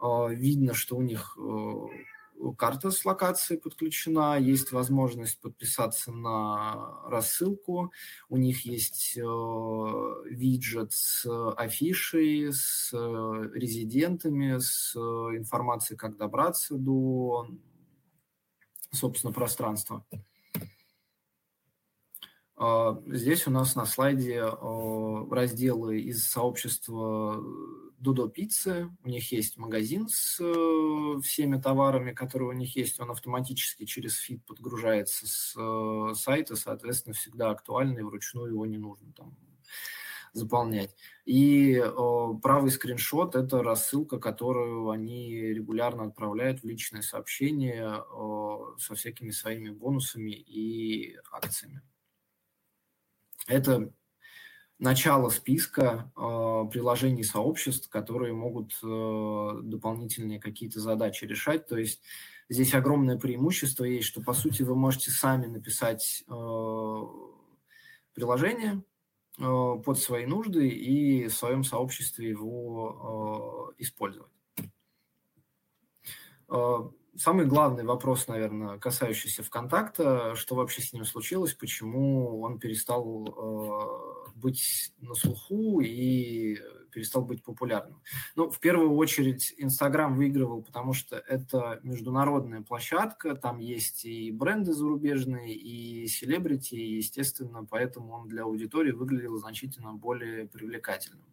Э, видно, что у них э, карта с локацией подключена, есть возможность подписаться на рассылку, у них есть э, виджет с афишей, с э, резидентами, с э, информацией, как добраться до, собственно, пространства. А, здесь у нас на слайде а, разделы из сообщества Дудо Пиццы, у них есть магазин с э, всеми товарами, которые у них есть, он автоматически через фид подгружается с э, сайта, соответственно, всегда актуальный, вручную его не нужно там заполнять. И э, правый скриншот – это рассылка, которую они регулярно отправляют в личные сообщения э, со всякими своими бонусами и акциями. Это начало списка э, приложений сообществ, которые могут э, дополнительные какие-то задачи решать. То есть здесь огромное преимущество есть, что по сути вы можете сами написать э, приложение э, под свои нужды и в своем сообществе его э, использовать. Самый главный вопрос, наверное, касающийся ВКонтакта, что вообще с ним случилось, почему он перестал э, быть на слуху и перестал быть популярным. Ну, в первую очередь, Инстаграм выигрывал, потому что это международная площадка, там есть и бренды зарубежные, и селебрити, естественно, поэтому он для аудитории выглядел значительно более привлекательным.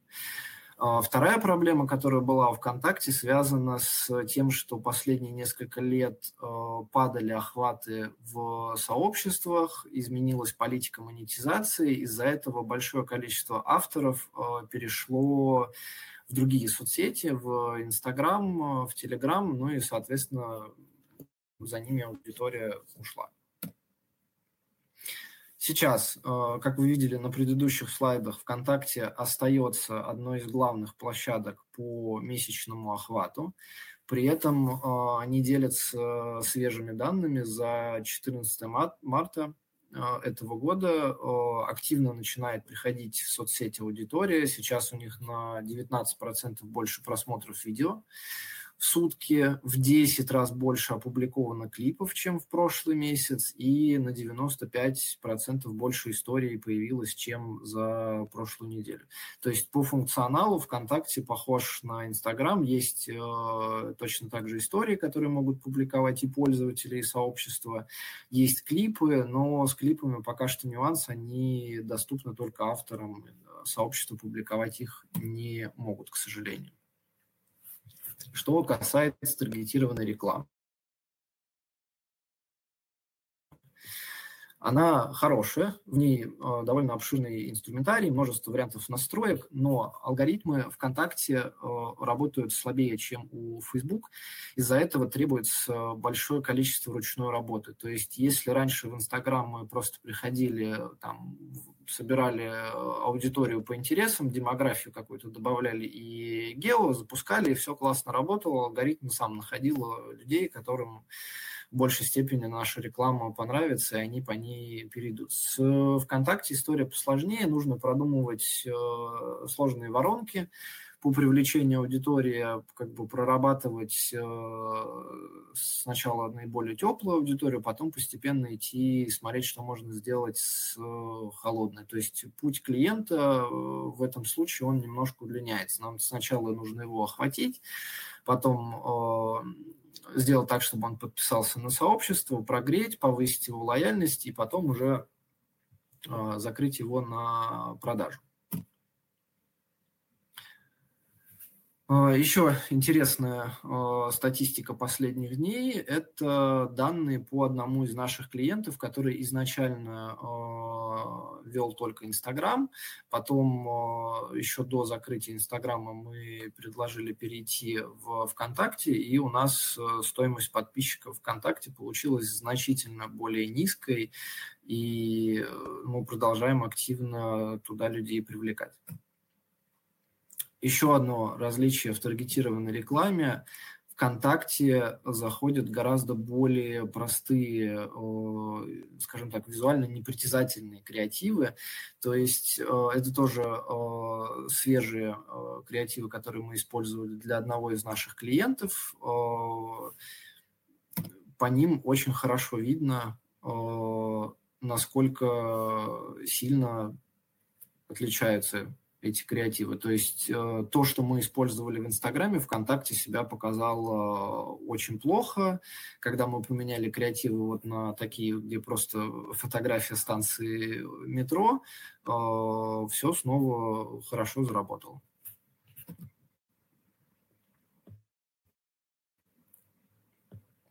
Вторая проблема, которая была в ВКонтакте, связана с тем, что последние несколько лет а, падали охваты в сообществах, изменилась политика монетизации, из-за этого большое количество авторов а, перешло в другие соцсети, в Инстаграм, в Телеграм, ну и, соответственно, за ними аудитория ушла. Сейчас, э, как вы видели на предыдущих слайдах, ВКонтакте остается одной из главных площадок по месячному охвату. При этом э, они делятся свежими данными за 14 марта э, этого года. Активно начинает приходить в соцсети аудитория. Сейчас у них на 19% больше просмотров видео в сутки, в 10 раз больше опубликовано клипов, чем в прошлый месяц, и на 95% больше историй появилось, чем за прошлую неделю. То есть по функционалу ВКонтакте похож на Инстаграм, есть э, точно так же истории, которые могут публиковать и пользователи, и сообщества, есть клипы, но с клипами пока что нюанс, они доступны только авторам, сообщества публиковать их не могут, к сожалению. Что касается таргетированной рекламы. Она хорошая, в ней э, довольно обширный инструментарий, множество вариантов настроек, но алгоритмы ВКонтакте э, работают слабее, чем у Facebook. Из-за этого требуется большое количество ручной работы. То есть если раньше в Инстаграм мы просто приходили, там, собирали э, аудиторию по интересам, демографию какую-то добавляли и гео, запускали, и все классно работало, алгоритм сам находил людей, которым в большей степени наша реклама понравится, и они по ней перейдут. С ВКонтакте история посложнее, нужно продумывать э, сложные воронки, по привлечению аудитории как бы прорабатывать э, сначала наиболее теплую аудиторию, потом постепенно идти и смотреть, что можно сделать с э, холодной. То есть путь клиента э, в этом случае он немножко удлиняется. Нам сначала нужно его охватить, потом сделать так, чтобы он подписался на сообщество, прогреть, повысить его лояльность и потом уже закрыть его на продажу. Еще интересная а, статистика последних дней – это данные по одному из наших клиентов, который изначально а, вел только Инстаграм, потом еще до закрытия Инстаграма мы предложили перейти в ВКонтакте, и у нас стоимость подписчиков ВКонтакте получилась значительно более низкой, и мы продолжаем активно туда людей привлекать. Еще одно различие в таргетированной рекламе. ВКонтакте заходят гораздо более простые, скажем так, визуально непритязательные креативы. То есть это тоже свежие креативы, которые мы использовали для одного из наших клиентов. По ним очень хорошо видно, насколько сильно отличаются эти креативы. То есть э, то, что мы использовали в Инстаграме, ВКонтакте себя показало э, очень плохо. Когда мы поменяли креативы вот на такие, где просто фотография станции метро, э, все снова хорошо заработало.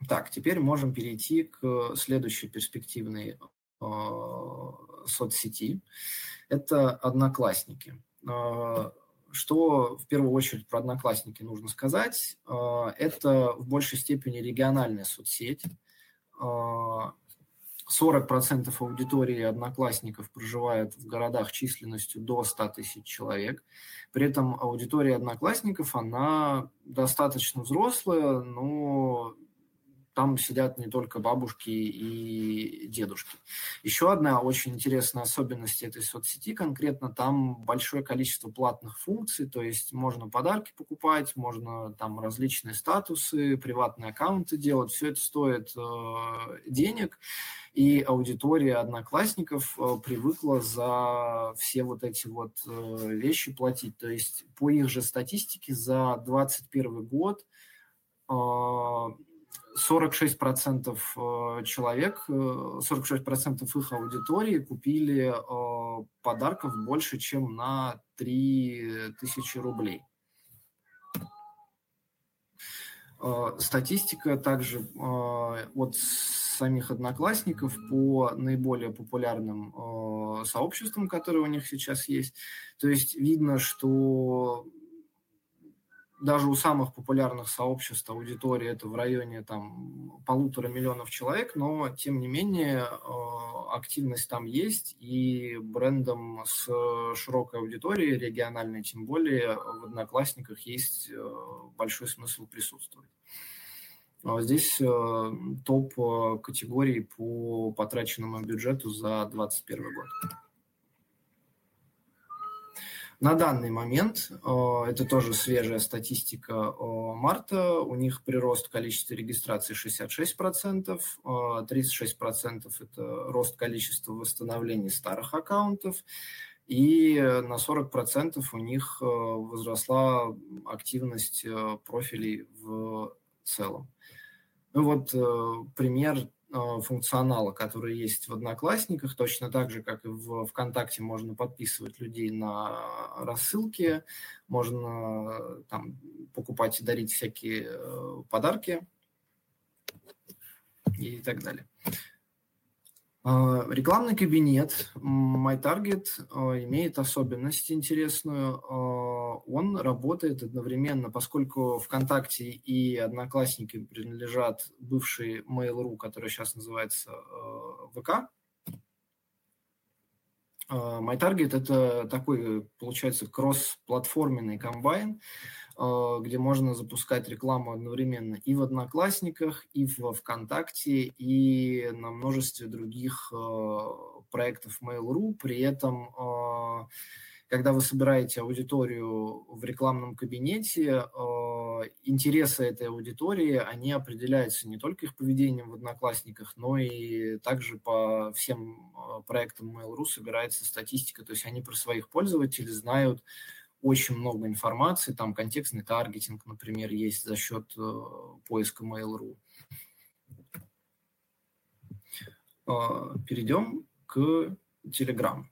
Так, теперь можем перейти к следующей перспективной соцсети. Это одноклассники. Э, что в первую очередь про Одноклассники нужно сказать? Э, это в большей степени региональная соцсеть. 40% аудитории одноклассников проживает в городах численностью до 100 тысяч человек. При этом аудитория одноклассников, она достаточно взрослая, но там сидят не только бабушки и дедушки. Еще одна очень интересная особенность этой соцсети, конкретно там большое количество платных функций, то есть можно подарки покупать, можно там различные статусы, приватные аккаунты делать, все это стоит э, денег, и аудитория одноклассников э, привыкла за все вот эти вот э, вещи платить. То есть по их же статистике за 2021 год э, 46% э, человек, 46% э, их аудитории купили э, подарков больше, чем на 3000 рублей. Статистика также от самих одноклассников по наиболее популярным сообществам, которые у них сейчас есть. То есть видно, что даже у самых популярных сообществ аудитория это в районе там полутора миллионов человек, но тем не менее э, активность там есть, и брендом с широкой аудиторией, региональной тем более, в Одноклассниках есть э, большой смысл присутствовать. А здесь э, топ категорий по потраченному бюджету за 2021 год. На данный момент, э, это тоже свежая статистика э, марта, у них прирост количества регистраций 66%, 36% э, это рост количества восстановлений старых аккаунтов, и на 40% у них возросла активность профилей в целом. Ну вот пример Э, функционала, который есть в Одноклассниках, точно так же, как и в ВКонтакте можно подписывать людей на рассылки, можно там покупать и дарить всякие э, подарки и так далее. А, рекламный кабинет MyTarget а, имеет особенность интересную. А, он работает одновременно, поскольку ВКонтакте и Одноклассники принадлежат бывшей Mail.ru, которая сейчас называется ВК. MyTarget – это такой, получается, кросс-платформенный комбайн, Э, где можно запускать рекламу одновременно и в Одноклассниках, и в ВКонтакте, и на множестве других э, проектов Mail.ru. При этом, э, когда вы собираете аудиторию в рекламном кабинете, интересы этой аудитории, они определяются не только их поведением в Одноклассниках, но и также по всем проектам Mail.ru собирается статистика, то есть они про своих пользователей знают, очень много информации, там контекстный таргетинг, например, есть за счет э, поиска Mail.ru. Э, перейдем к Telegram.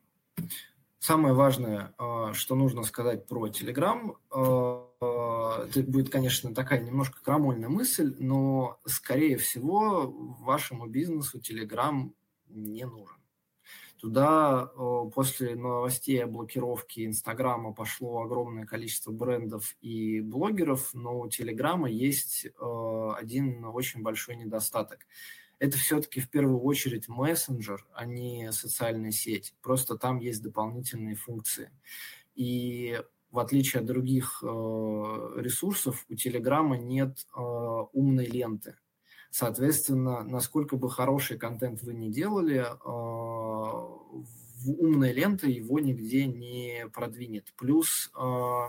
Самое важное, э, что нужно сказать про Telegram, это будет, конечно, такая немножко крамольная мысль, но, скорее всего, вашему бизнесу Telegram не нужен. Туда после новостей о блокировке Инстаграма пошло огромное количество брендов и блогеров, но у Телеграма есть один очень большой недостаток. Это все-таки в первую очередь мессенджер, а не социальная сеть. Просто там есть дополнительные функции. И в отличие от других ресурсов, у Телеграма нет умной ленты. Соответственно, насколько бы хороший контент вы не делали, а, в умной ленты его нигде не продвинет. Плюс а,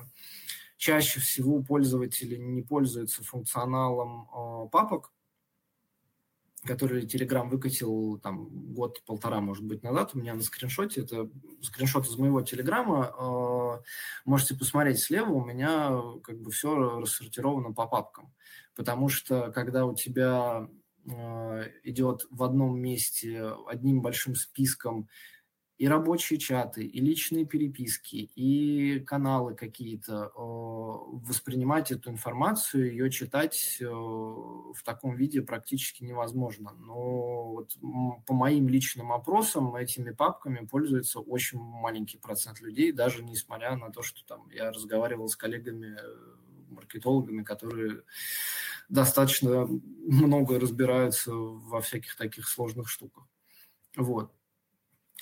чаще всего пользователи не пользуются функционалом а, папок, который Telegram выкатил там год-полтора, может быть, назад. У меня на скриншоте, это скриншот из моего Телеграма. Можете посмотреть слева, у меня как бы все рассортировано по папкам потому что когда у тебя э, идет в одном месте одним большим списком и рабочие чаты, и личные переписки, и каналы какие-то, воспринимать эту информацию, ее читать в таком виде практически невозможно. Но вот по моим личным опросам этими папками пользуется очень маленький процент людей, даже несмотря на то, что там я разговаривал с коллегами маркетологами, которые достаточно много разбираются во всяких таких сложных штуках. Вот.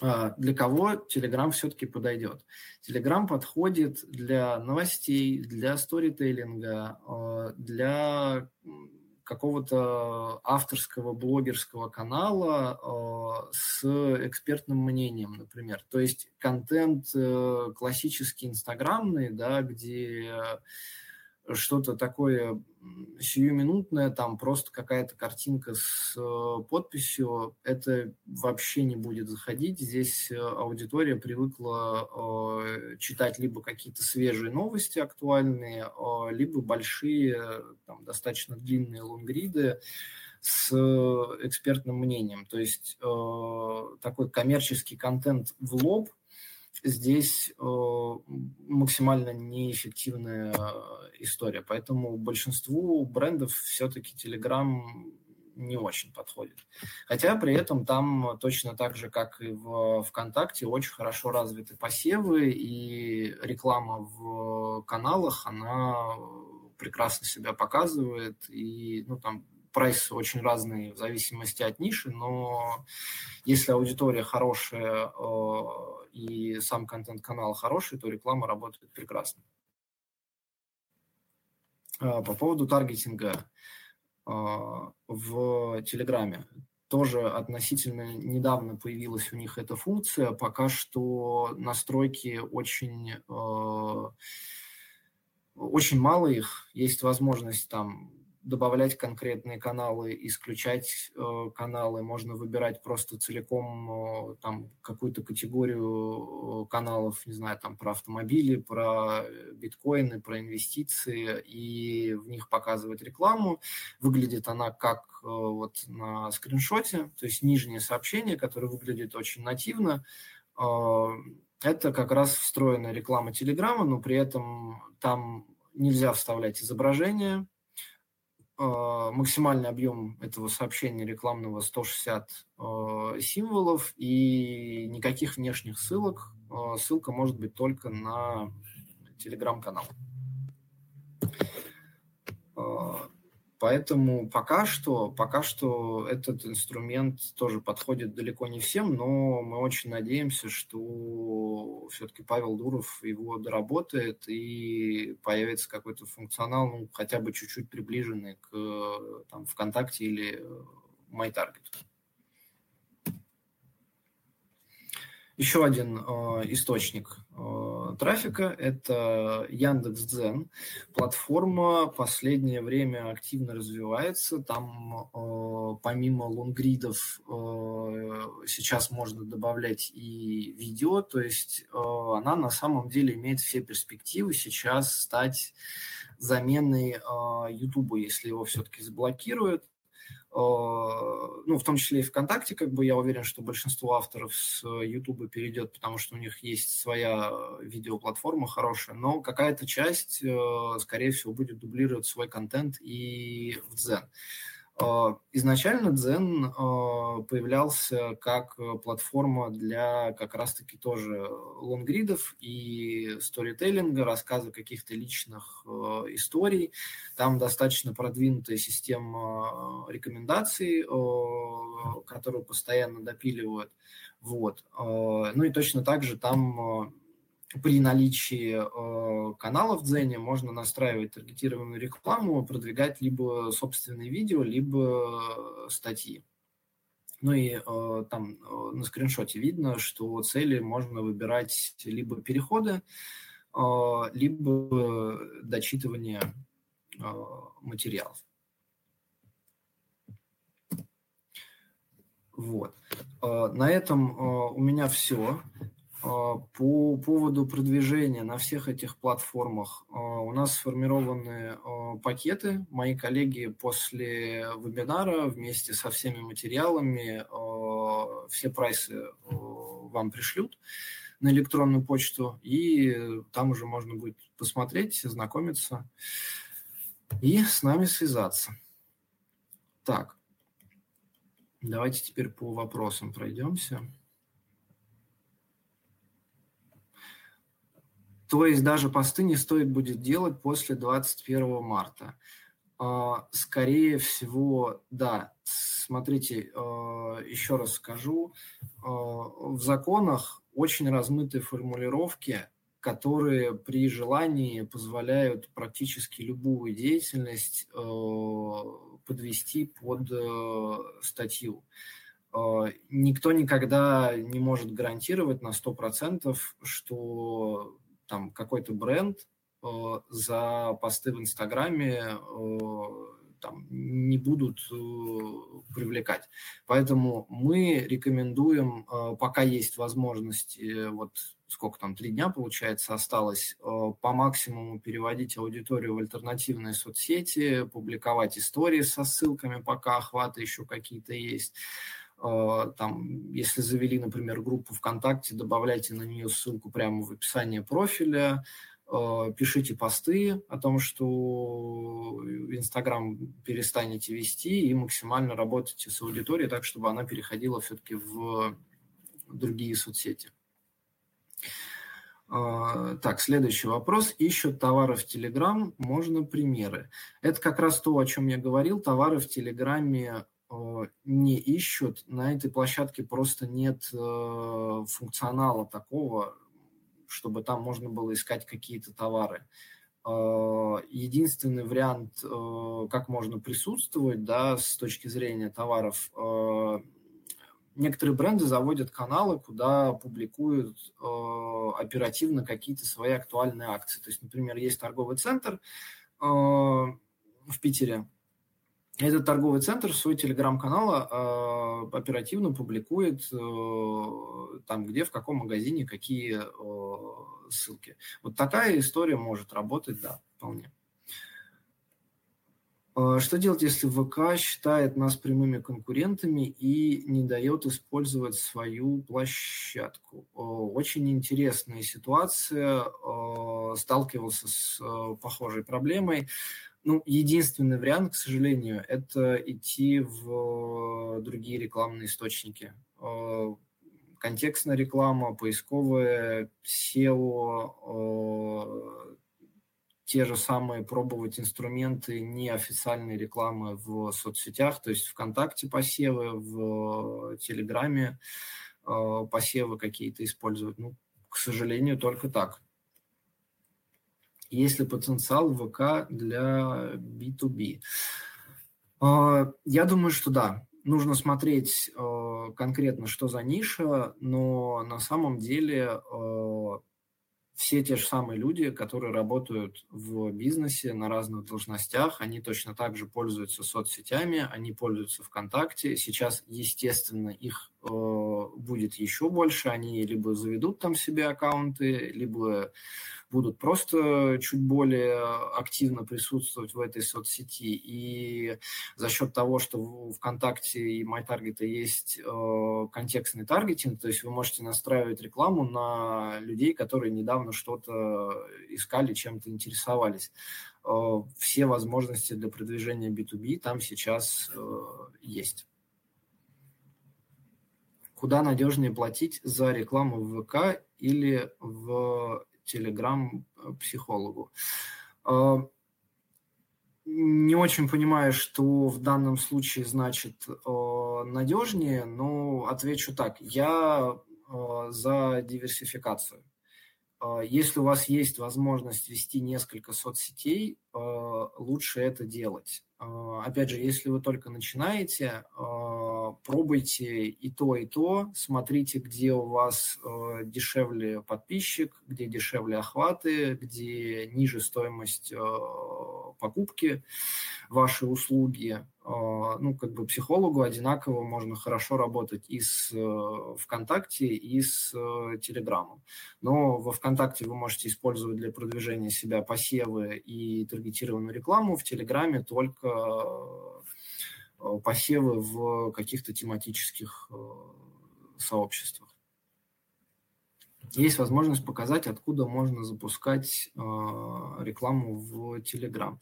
А, для кого Telegram все-таки подойдет? Telegram подходит для новостей, для сторителлинга, а, для какого-то авторского блогерского канала а, с экспертным мнением, например. То есть контент э, классический инстаграмный, да, где что-то такое сиюминутное, там просто какая-то картинка с э, подписью, это вообще не будет заходить. Здесь э, аудитория привыкла э, читать либо какие-то свежие новости актуальные, либо большие, там, достаточно длинные лонгриды с экспертным мнением. То есть такой коммерческий контент в лоб – здесь э, максимально неэффективная история. Поэтому большинству брендов все-таки Telegram не очень подходит. Хотя при этом там точно так же, как и в ВКонтакте, очень хорошо развиты посевы, и реклама в каналах, она прекрасно себя показывает, и ну, там прайсы очень разные в зависимости от ниши, но если аудитория хорошая, э, и сам контент-канал хороший, то реклама работает прекрасно. А, по поводу таргетинга а, в Телеграме. Тоже относительно недавно появилась у них эта функция. Пока что настройки очень, а, очень мало их. Есть возможность там добавлять конкретные каналы, исключать э, каналы, можно выбирать просто целиком э, там какую-то категорию э, каналов, не знаю, там про автомобили, про биткоины, про инвестиции и в них показывать рекламу. Выглядит она как э, вот на скриншоте, то есть нижнее сообщение, которое выглядит очень нативно. Э, это как раз встроенная реклама Телеграма, но при этом там нельзя вставлять изображение, максимальный объем этого сообщения рекламного 160 э, символов и никаких внешних ссылок. Э, ссылка может быть только на телеграм-канал. Э, Поэтому пока что, пока что этот инструмент тоже подходит далеко не всем, но мы очень надеемся, что все-таки Павел Дуров его доработает и появится какой-то функционал, ну, хотя бы чуть-чуть приближенный к там, ВКонтакте или MyTarget. Еще один э, источник э, трафика – это Яндекс.Дзен. Платформа последнее время активно развивается. Там э, помимо лонгридов э, сейчас можно добавлять и видео. То есть э, она на самом деле имеет все перспективы сейчас стать заменой э, YouTube, если его все-таки заблокируют. Э, ну, в том числе и ВКонтакте, как бы я уверен, что большинство авторов с Ютуба перейдет, потому что у них есть своя видеоплатформа хорошая, но какая-то часть, э, скорее всего, будет дублировать свой контент и в Дзен. А, изначально Дзен а, появлялся как платформа для как раз-таки тоже лонгридов и сторителлинга, рассказа каких-то личных а, историй. Там достаточно продвинутая система рекомендаций, которую постоянно допиливают. Вот. Ну и точно так же там при наличии э, каналов в Дзене можно настраивать таргетированную рекламу, продвигать либо собственные видео, либо статьи. Ну и э, там э, на скриншоте видно, что цели можно выбирать либо переходы, э, либо дочитывание э, материалов. Вот. Э, на этом э, у меня все. А, по поводу продвижения на всех этих платформах а, у нас сформированы а, пакеты. Мои коллеги после вебинара вместе со всеми материалами все прайсы вам пришлют на электронную почту, и там уже можно будет посмотреть, знакомиться и с нами связаться. Так, давайте теперь по вопросам пройдемся. То есть даже посты не стоит будет делать после 21 марта. А, скорее всего, да. Смотрите, а, еще раз скажу. А, в законах очень размытые формулировки, которые при желании позволяют практически любую деятельность подвести под э, статью. Никто никогда не может гарантировать на 100%, что там какой-то бренд э, за посты в Инстаграме э, там, не будут э, привлекать. Поэтому мы рекомендуем, пока есть возможность, вот сколько там, три дня, получается, осталось, по максимуму переводить аудиторию в альтернативные соцсети, публиковать истории со ссылками, пока охваты еще какие-то есть. Э, там, если завели, например, группу ВКонтакте, добавляйте на нее ссылку прямо в описании профиля, э, пишите посты о том, что Инстаграм перестанете вести и максимально работайте с аудиторией так, чтобы она переходила все-таки в другие соцсети. Э, так, следующий вопрос. Ищут товары в Телеграм, можно примеры. Это как раз то, о чем я говорил. Товары в Телеграме не ищут, на этой площадке просто нет э, функционала такого, чтобы там можно было искать какие-то товары. Э, единственный вариант, как можно присутствовать, да, с точки зрения товаров, некоторые бренды заводят каналы, куда публикуют оперативно какие-то свои актуальные акции. То есть, например, есть торговый центр в Питере, этот торговый центр в свой телеграм-канал э, оперативно публикует э, там, где, в каком магазине, какие э, ссылки. Вот такая история может работать, да, вполне. Что делать, если ВК считает нас прямыми конкурентами и не дает использовать свою площадку? Очень интересная ситуация. Сталкивался с похожей проблемой. Ну, единственный вариант, к сожалению, это идти в другие рекламные источники. Э, контекстная реклама, поисковая, SEO, э, те же самые пробовать инструменты неофициальной рекламы в соцсетях, то есть ВКонтакте посевы, в Телеграме э, посевы какие-то использовать. Ну, к сожалению, только так. Есть ли потенциал ВК для B2B? А, я думаю, что да. Нужно смотреть а, конкретно, что за ниша, но на самом деле а, все те же самые люди, которые работают в бизнесе на разных должностях, они точно так же пользуются соцсетями, они пользуются ВКонтакте. Сейчас, естественно, их э, будет еще больше. Они либо заведут там себе аккаунты, либо будут просто чуть более активно присутствовать в этой соцсети. И за счет того, что в ВКонтакте и MyTarget есть э, контекстный таргетинг, то есть вы можете настраивать рекламу на людей, которые недавно что-то искали, чем-то интересовались. Э, все возможности для продвижения B2B там сейчас э, есть куда надежнее платить за рекламу в ВК или в телеграм-психологу. А, не очень понимаю, что в данном случае значит а, надежнее, но отвечу так. Я за диверсификацию. Если у вас есть возможность вести несколько соцсетей, лучше это делать. Опять же, если вы только начинаете, пробуйте и то, и то, смотрите, где у вас э, дешевле подписчик, где дешевле охваты, где ниже стоимость покупки вашей услуги. Э, ну, как бы психологу одинаково можно хорошо работать и с э, ВКонтакте, и с э, Телеграмом. Но во ВКонтакте вы можете использовать для продвижения себя посевы и таргетированную рекламу, в Телеграме только посевы в каких-то тематических э, сообществах. Есть возможность показать, откуда можно запускать э, рекламу в Telegram.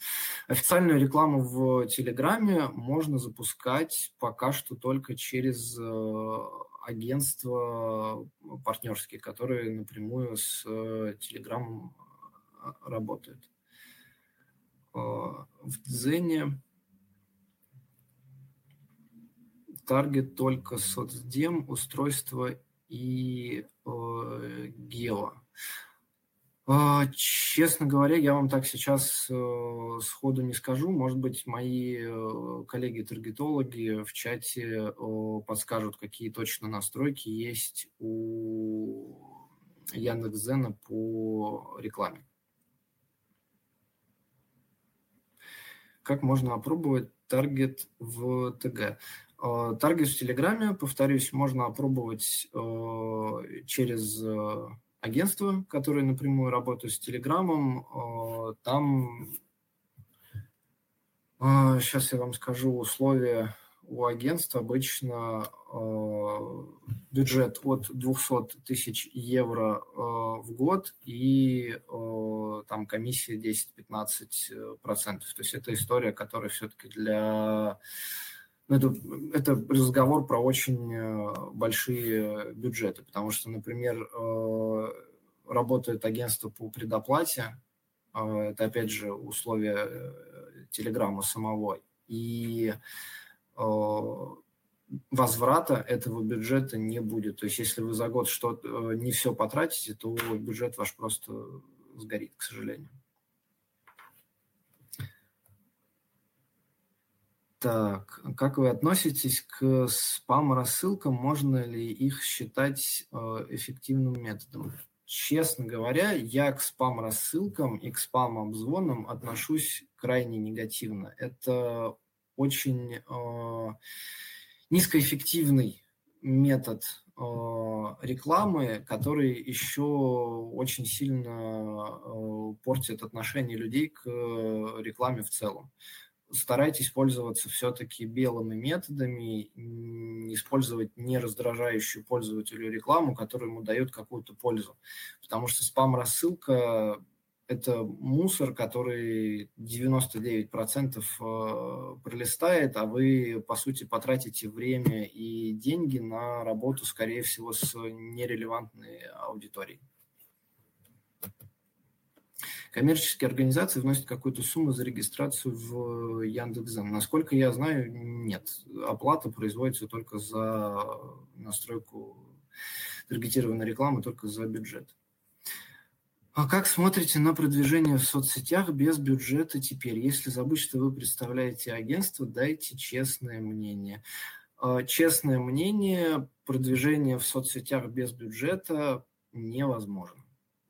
Официальную рекламу в Телеграме можно запускать пока что только через э, агентства партнерские, которые напрямую с э, Телеграмом э, работают. Э, в Дзене таргет только соцдем, устройство и э, гео. Э, честно говоря, я вам так сейчас э, сходу не скажу. Может быть, мои э, коллеги-таргетологи в чате подскажут, какие точно настройки есть у Яндекс.Зена по рекламе. Как можно опробовать таргет в ТГ? Э, таргет в Телеграме, повторюсь, можно опробовать э, через э, агентство, которое напрямую работает с Телеграмом. Там, сейчас я вам скажу условия у агентства. Обычно бюджет от 200 тысяч евро в год и там комиссия 10-15%. То есть это история, которая все-таки для это, это разговор про очень э, большие бюджеты, потому что, например, э, работает агентство по предоплате, э, это, опять же, условия телеграмма самого, и возврата этого бюджета не будет. То есть, если вы за год что не все потратите, то бюджет ваш просто сгорит, к сожалению. Так, как вы относитесь к спам-рассылкам? Можно ли их считать э, эффективным методом? Честно говоря, я к спам-рассылкам и к спам-обзвонам отношусь крайне негативно. Это очень э, низкоэффективный метод э, рекламы, который еще очень сильно э, портит отношение людей к рекламе в целом старайтесь пользоваться все-таки белыми методами, использовать не раздражающую пользователю рекламу, которая ему дает какую-то пользу. Потому что спам-рассылка – это мусор, который 99% э, пролистает, а вы, по сути, потратите время и деньги на работу, скорее всего, с нерелевантной аудиторией коммерческие организации вносят какую-то сумму за регистрацию в Яндекс.Зен. Насколько я знаю, нет. Оплата производится только за настройку таргетированной рекламы, только за бюджет. А как смотрите на продвижение в соцсетях без бюджета теперь? Если забыть, что вы представляете агентство, дайте честное мнение. А, честное мнение, продвижение в соцсетях без бюджета невозможно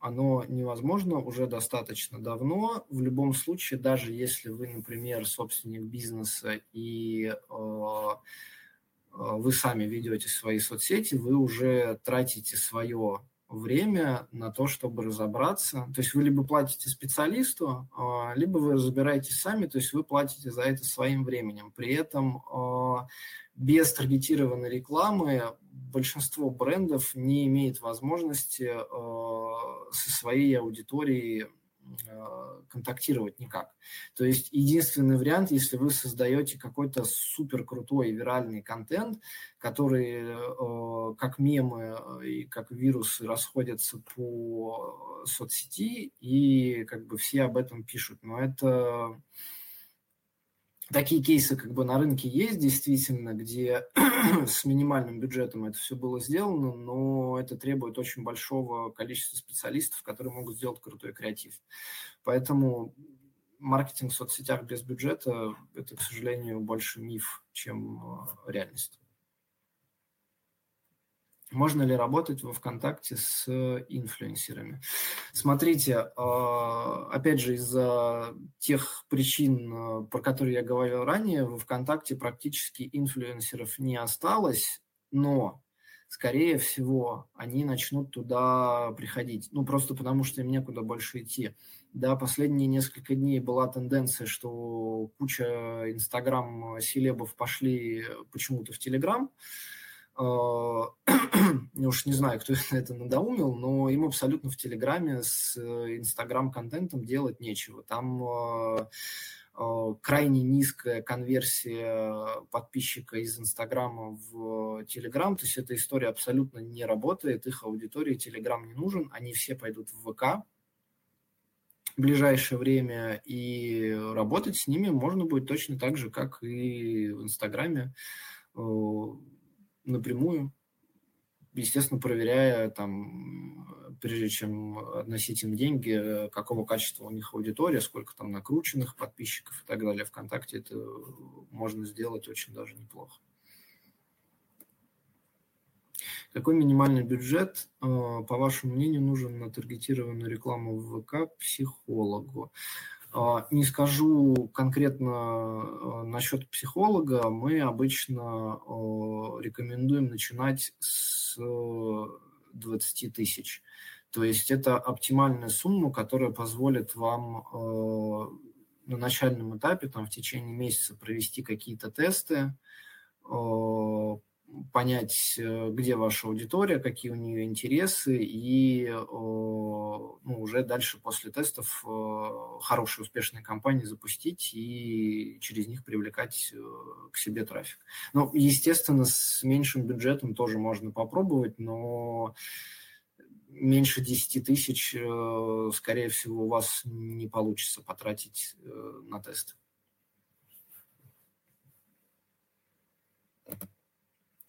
оно невозможно уже достаточно давно. В любом случае, даже если вы, например, собственник бизнеса и э, э, вы сами ведете свои соцсети, вы уже тратите свое время на то, чтобы разобраться. То есть вы либо платите специалисту, э, либо вы разбираетесь сами, то есть вы платите за это своим временем. При этом э, без таргетированной рекламы большинство брендов не имеет возможности э, со своей аудиторией э, контактировать никак. То есть единственный вариант, если вы создаете какой-то супер крутой виральный контент, который э, как мемы и как вирусы расходятся по соцсети, и как бы все об этом пишут. Но это такие кейсы как бы на рынке есть действительно, где с минимальным бюджетом это все было сделано, но это требует очень большого количества специалистов, которые могут сделать крутой креатив. Поэтому маркетинг в соцсетях без бюджета – это, к сожалению, больше миф, чем э, реальность. Можно ли работать во ВКонтакте с инфлюенсерами? Смотрите, а, опять же, из-за тех причин, а, про которые я говорил ранее, во ВКонтакте практически инфлюенсеров не осталось, но, скорее всего, они начнут туда приходить. Ну, просто потому что им некуда больше идти. Да, последние несколько дней была тенденция, что куча Инстаграм-селебов пошли почему-то в Телеграм, уж не знаю, кто это надоумил, но им абсолютно в Телеграме с Инстаграм-контентом делать нечего. Там крайне низкая конверсия подписчика из Инстаграма в Телеграм, то есть эта история абсолютно не работает, их аудитории Телеграм не нужен, они все пойдут в ВК, в ближайшее время, и работать с ними можно будет точно так же, как и в Инстаграме, напрямую, естественно, проверяя там, прежде чем относить им деньги, какого качества у них аудитория, сколько там накрученных подписчиков и так далее. Вконтакте это можно сделать очень даже неплохо. Какой минимальный бюджет, э, по вашему мнению, нужен на таргетированную рекламу в ВК психологу? Э, не скажу конкретно э, насчет психолога. Мы обычно рекомендуем начинать с 20 тысяч. То есть это оптимальная сумма, которая позволит вам на начальном этапе, там, в течение месяца провести какие-то тесты, понять, э, где ваша аудитория, какие у нее интересы, и ну, уже дальше после тестов э, хорошие успешные компании запустить и через них привлекать э, к себе трафик. Ну, естественно, с меньшим бюджетом тоже можно попробовать, но меньше 10 тысяч, скорее всего, у вас не получится потратить на тесты.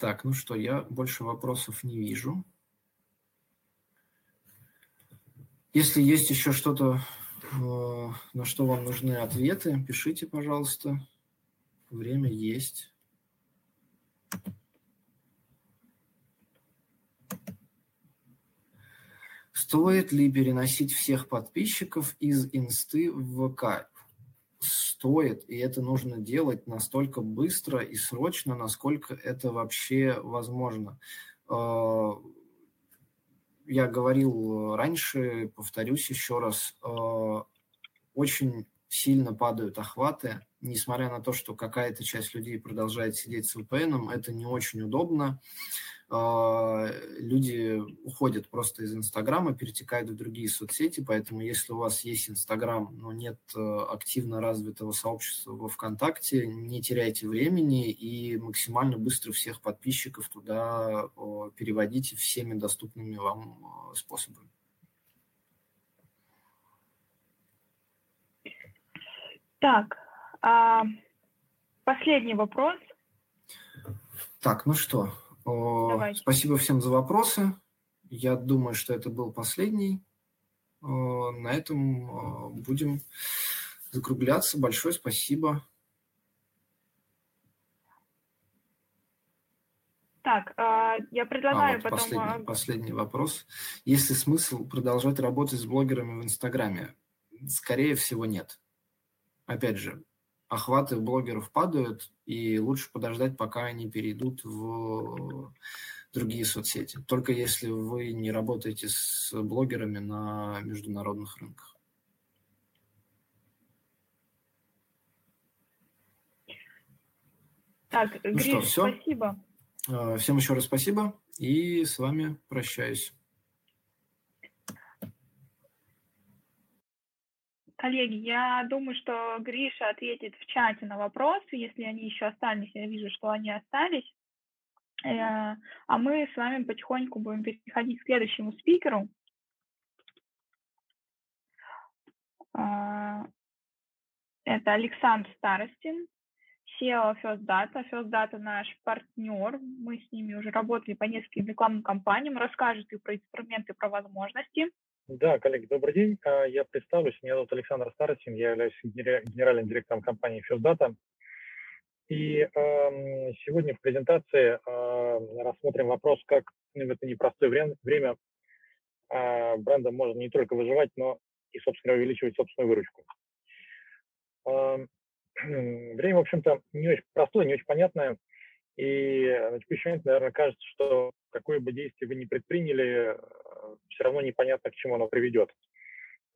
Так, ну что, я больше вопросов не вижу. Если есть еще что-то, э, на что вам нужны ответы, пишите, пожалуйста. Время есть. Стоит ли переносить всех подписчиков из инсты в ВК? Стоит, и это нужно делать настолько быстро и срочно, насколько это вообще возможно. А, я говорил раньше, повторюсь еще раз, а, очень сильно падают охваты, несмотря на то, что какая-то часть людей продолжает сидеть с VPN, это не очень удобно. А, люди уходят просто из Инстаграма, перетекают в другие соцсети, поэтому если у вас есть Инстаграм, но нет э, активно развитого сообщества во ВКонтакте, не теряйте времени и максимально быстро всех подписчиков туда переводите всеми доступными вам э, способами. Так, а, последний вопрос. Так, ну что, Давайте. Спасибо всем за вопросы. Я думаю, что это был последний. На этом будем закругляться. Большое спасибо. Так, а, я предлагаю а, вот потом... Последний, последний вопрос. Есть ли смысл продолжать работать с блогерами в Инстаграме? Скорее всего, нет. Опять же, охваты блогеров падают, и лучше подождать, пока они перейдут в другие соцсети. Только если вы не работаете с блогерами на международных рынках. Так, ну Гриш, что, все? спасибо. А, всем еще раз спасибо, и с вами прощаюсь. Коллеги, я думаю, что Гриша ответит в чате на вопросы, если они еще остались. Я вижу, что они остались. Э, а мы с вами потихоньку будем переходить к следующему спикеру. А, это Александр Старостин, SEO First Data. First Data наш партнер. Мы с ними уже работали по нескольким рекламным кампаниям. Расскажет и про инструменты, про возможности. Да, коллеги, добрый день. А, я представлюсь. Меня зовут Александр Старостин. Я являюсь генеральным директором компании FirstData. И э, сегодня в презентации э, рассмотрим вопрос, как в это непростое время, э, брендом можно не только выживать, но и, собственно, увеличивать собственную выручку. Э, время, в общем-то, не очень простое, не очень понятное. И на текущий момент, наверное, кажется, что какое бы действие вы ни предприняли, все равно непонятно, к чему оно приведет.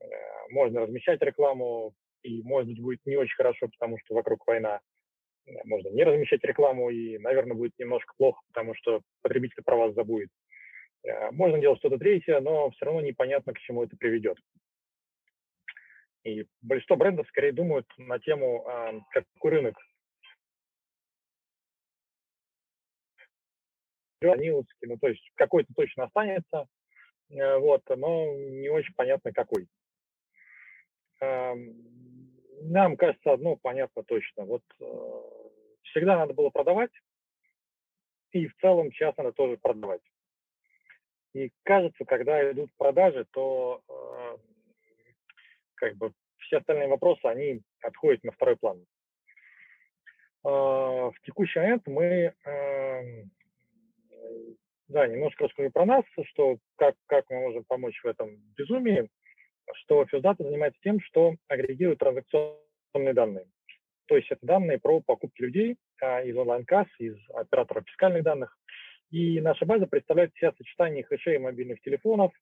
Э, можно размещать рекламу, и, может быть, будет не очень хорошо, потому что вокруг война. можно не размещать рекламу, и, наверное, будет немножко плохо, потому что потребитель про вас забудет. Э, можно делать что-то третье, но все равно непонятно, к чему это приведет. И большинство брендов скорее думают на тему, а, какой рынок ну, то есть какой-то точно останется, э, вот, но не очень понятно какой. Нам кажется, одно понятно точно. Вот э, всегда надо было продавать, и в целом сейчас надо тоже продавать. И кажется, когда идут продажи, то э, как бы все остальные вопросы, они отходят на второй план. Э, в текущий момент мы, э, да, немножко расскажу про нас, что как, как мы можем помочь в этом безумии что FuseData занимается тем, что агрегирует транзакционные данные. То есть это данные про покупки людей а, из онлайн-касс, из операторов фискальных данных. И наша база представляет себя сочетание хэшей мобильных телефонов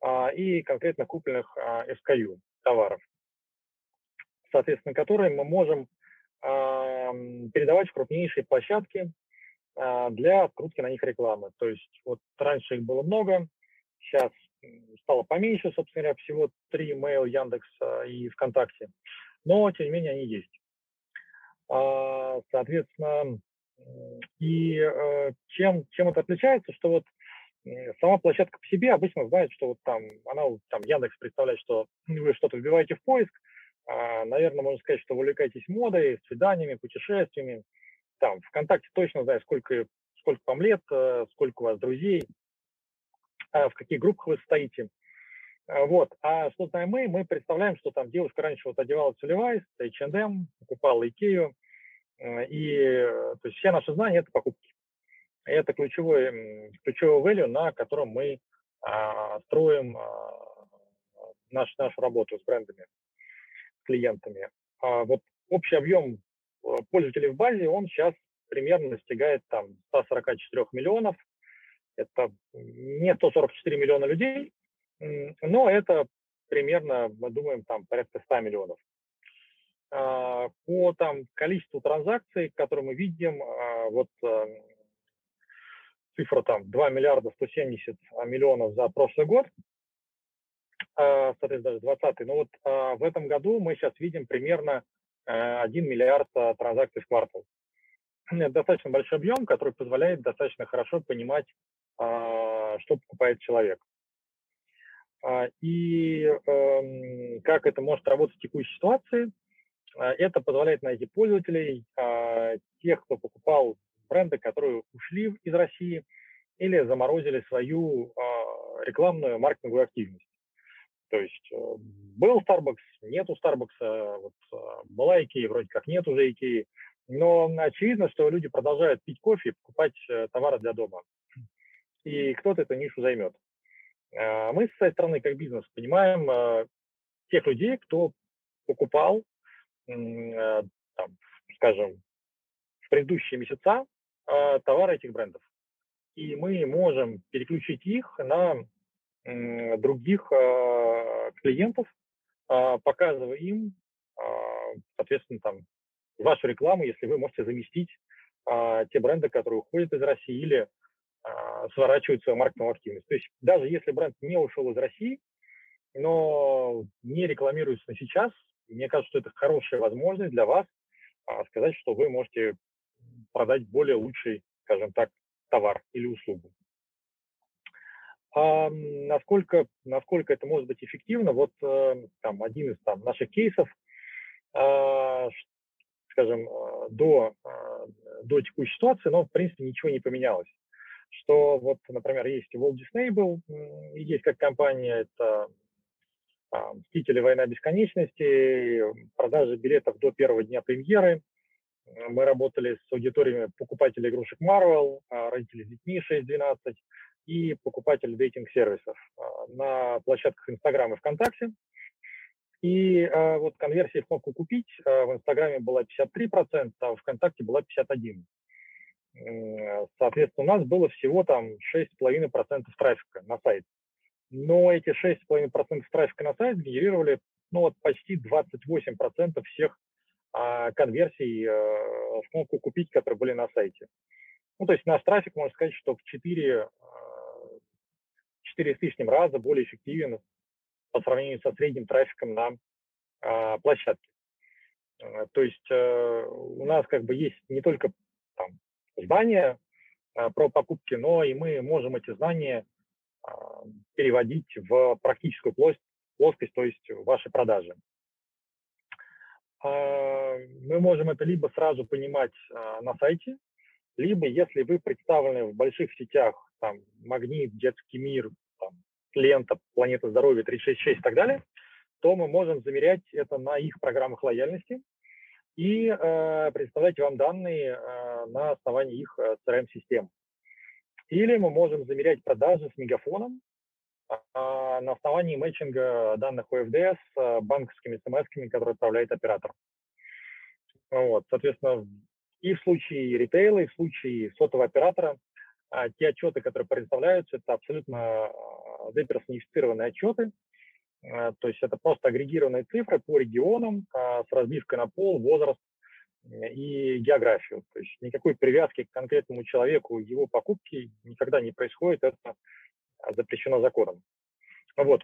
а, и конкретно купленных а, SKU товаров, соответственно, которые мы можем передавать в крупнейшие площадки для открутки на них рекламы. То есть вот раньше их было много, сейчас стало поменьше, собственно говоря, всего три Mail, Яндекс а, и ВКонтакте, но, тем не менее, они есть. А, соответственно, и э, чем, чем это отличается, что вот сама площадка по себе обычно знает, что вот там, она, там, Яндекс представляет, что вы что-то вбиваете в поиск, а, наверное, можно сказать, что вы увлекаетесь модой, свиданиями, путешествиями, там, ВКонтакте точно знает, сколько, сколько вам лет, э, сколько у вас друзей, а, в каких группах вы стоите. А, вот. А что знаем мы? Мы представляем, что там девушка раньше вот одевалась в Levi's, H&M, покупала Икею, и то есть все наши знания – это покупки. Это ключевой, ключевой value, на котором мы а, строим а, наш, нашу работу с брендами, с клиентами. А вот общий объем э, пользователей в базе, он сейчас примерно достигает там 144 миллионов – это не 144 миллиона людей, но это примерно, мы думаем, там порядка 100 миллионов. А, по там, количеству транзакций, которые мы видим, а, вот а, цифра там 2 миллиарда 170 миллионов за прошлый год, соответственно, даже 20 но вот в этом году мы сейчас видим примерно 1 миллиард транзакций в квартал. Это достаточно большой объем, который позволяет достаточно хорошо понимать а, что покупает человек. А, и эм, как это может работать в текущей ситуации? А, это позволяет найти пользователей, тех, кто покупал бренды, которые ушли из России или заморозили свою рекламную маркетинговую активность. То есть э, был Starbucks, нету Starbucks, вот, была Икея, вроде как нет уже Икеи, но очевидно, что люди продолжают пить кофе и покупать э, товары для дома и кто-то эту нишу займет. А, мы с своей стороны, как бизнес, понимаем а, тех людей, кто покупал, а, там, скажем, в предыдущие месяца товары этих брендов. И мы можем переключить их на других клиентов, показывая им, соответственно, там, вашу рекламу, если вы можете заместить те бренды, которые уходят из России или а, сворачивают свою маркетинговую активность. То есть даже если бренд не ушел из России, но не рекламируется сейчас, мне кажется, что это хорошая возможность для вас а, сказать, что вы можете продать более лучший, скажем так, товар или услугу. А насколько, насколько это может быть эффективно, вот э, там один из там, наших кейсов, а, скажем, э, до, э, до текущей ситуации, но в принципе ничего не поменялось что вот, например, есть Walt Disney был, и есть как компания, это «Мстители. Война бесконечности», продажи билетов до первого дня премьеры. Мы работали с аудиториями покупателей игрушек Marvel, а, родителей с детьми 6-12 и покупателей дейтинг-сервисов а, на площадках Инстаграм и ВКонтакте. И э, вот конверсия в кнопку «Купить» э, в Инстаграме была 53%, а в ВКонтакте была 51%. Соответственно, у нас было всего там 6,5% трафика на сайт. Но эти 6,5% трафика на сайт генерировали ну, вот почти 28% всех а, конверсий в кнопку «Купить», которые были на сайте. Ну, то есть наш трафик, можно сказать, что в 4, 4 с лишним раза более эффективен по сравнению со средним трафиком на площадке. То есть у нас как бы есть не только там, знания про покупки, но и мы можем эти знания переводить в практическую плоскость, плоскость, то есть ваши продажи. А, мы можем это либо сразу понимать а, на сайте, либо если вы представлены в больших сетях, там, Магнит, Детский мир, Лента, Планета здоровья, 366 и так далее, то мы можем замерять это на их программах лояльности и э, представлять вам данные э, на основании их э, CRM-систем. Или мы можем замерять продажи с мегафоном а, на основании мэтчинга данных OFD с а, банковскими смс, которые отправляет оператор. Вот, соответственно, и в случае ритейла, и в случае сотового оператора а, те отчеты, которые представляются, это абсолютно деперсонифицированные отчеты, то есть это просто агрегированные цифры по регионам с разбивкой на пол, возраст и географию. То есть никакой привязки к конкретному человеку, его покупки никогда не происходит. Это запрещено законом. Вот.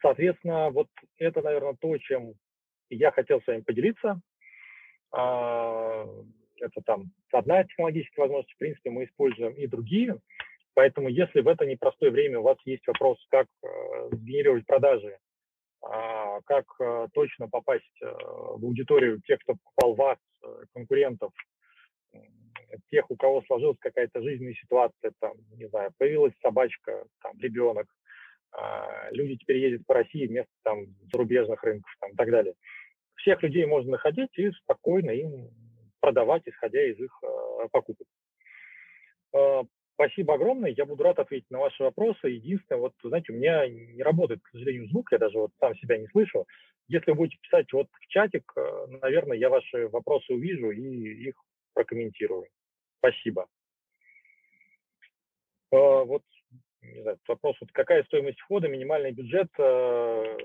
Соответственно, вот это, наверное, то, чем я хотел с вами поделиться. А, это там одна технологическая возможность, в принципе, мы используем и другие. Поэтому, если в это непростое время у вас есть вопрос, как э, сгенерировать продажи, а, как э, точно попасть э, в аудиторию тех, кто покупал вас, конкурентов, тех, у кого сложилась какая-то жизненная ситуация, там, не знаю, появилась собачка, там, ребенок, а, люди теперь ездят по России вместо там зарубежных рынков, там, и так далее. Всех людей можно находить и спокойно им продавать, исходя из их покупок. Э, спасибо огромное, я буду рад ответить на ваши вопросы. Единственное, вот, знаете, у меня не работает, к сожалению, звук, я даже вот сам себя не слышу. Если вы будете писать вот в чатик, э, наверное, я ваши вопросы увижу и их прокомментирую. Спасибо. А, вот не знаю, вопрос, вот какая стоимость входа, минимальный бюджет, э,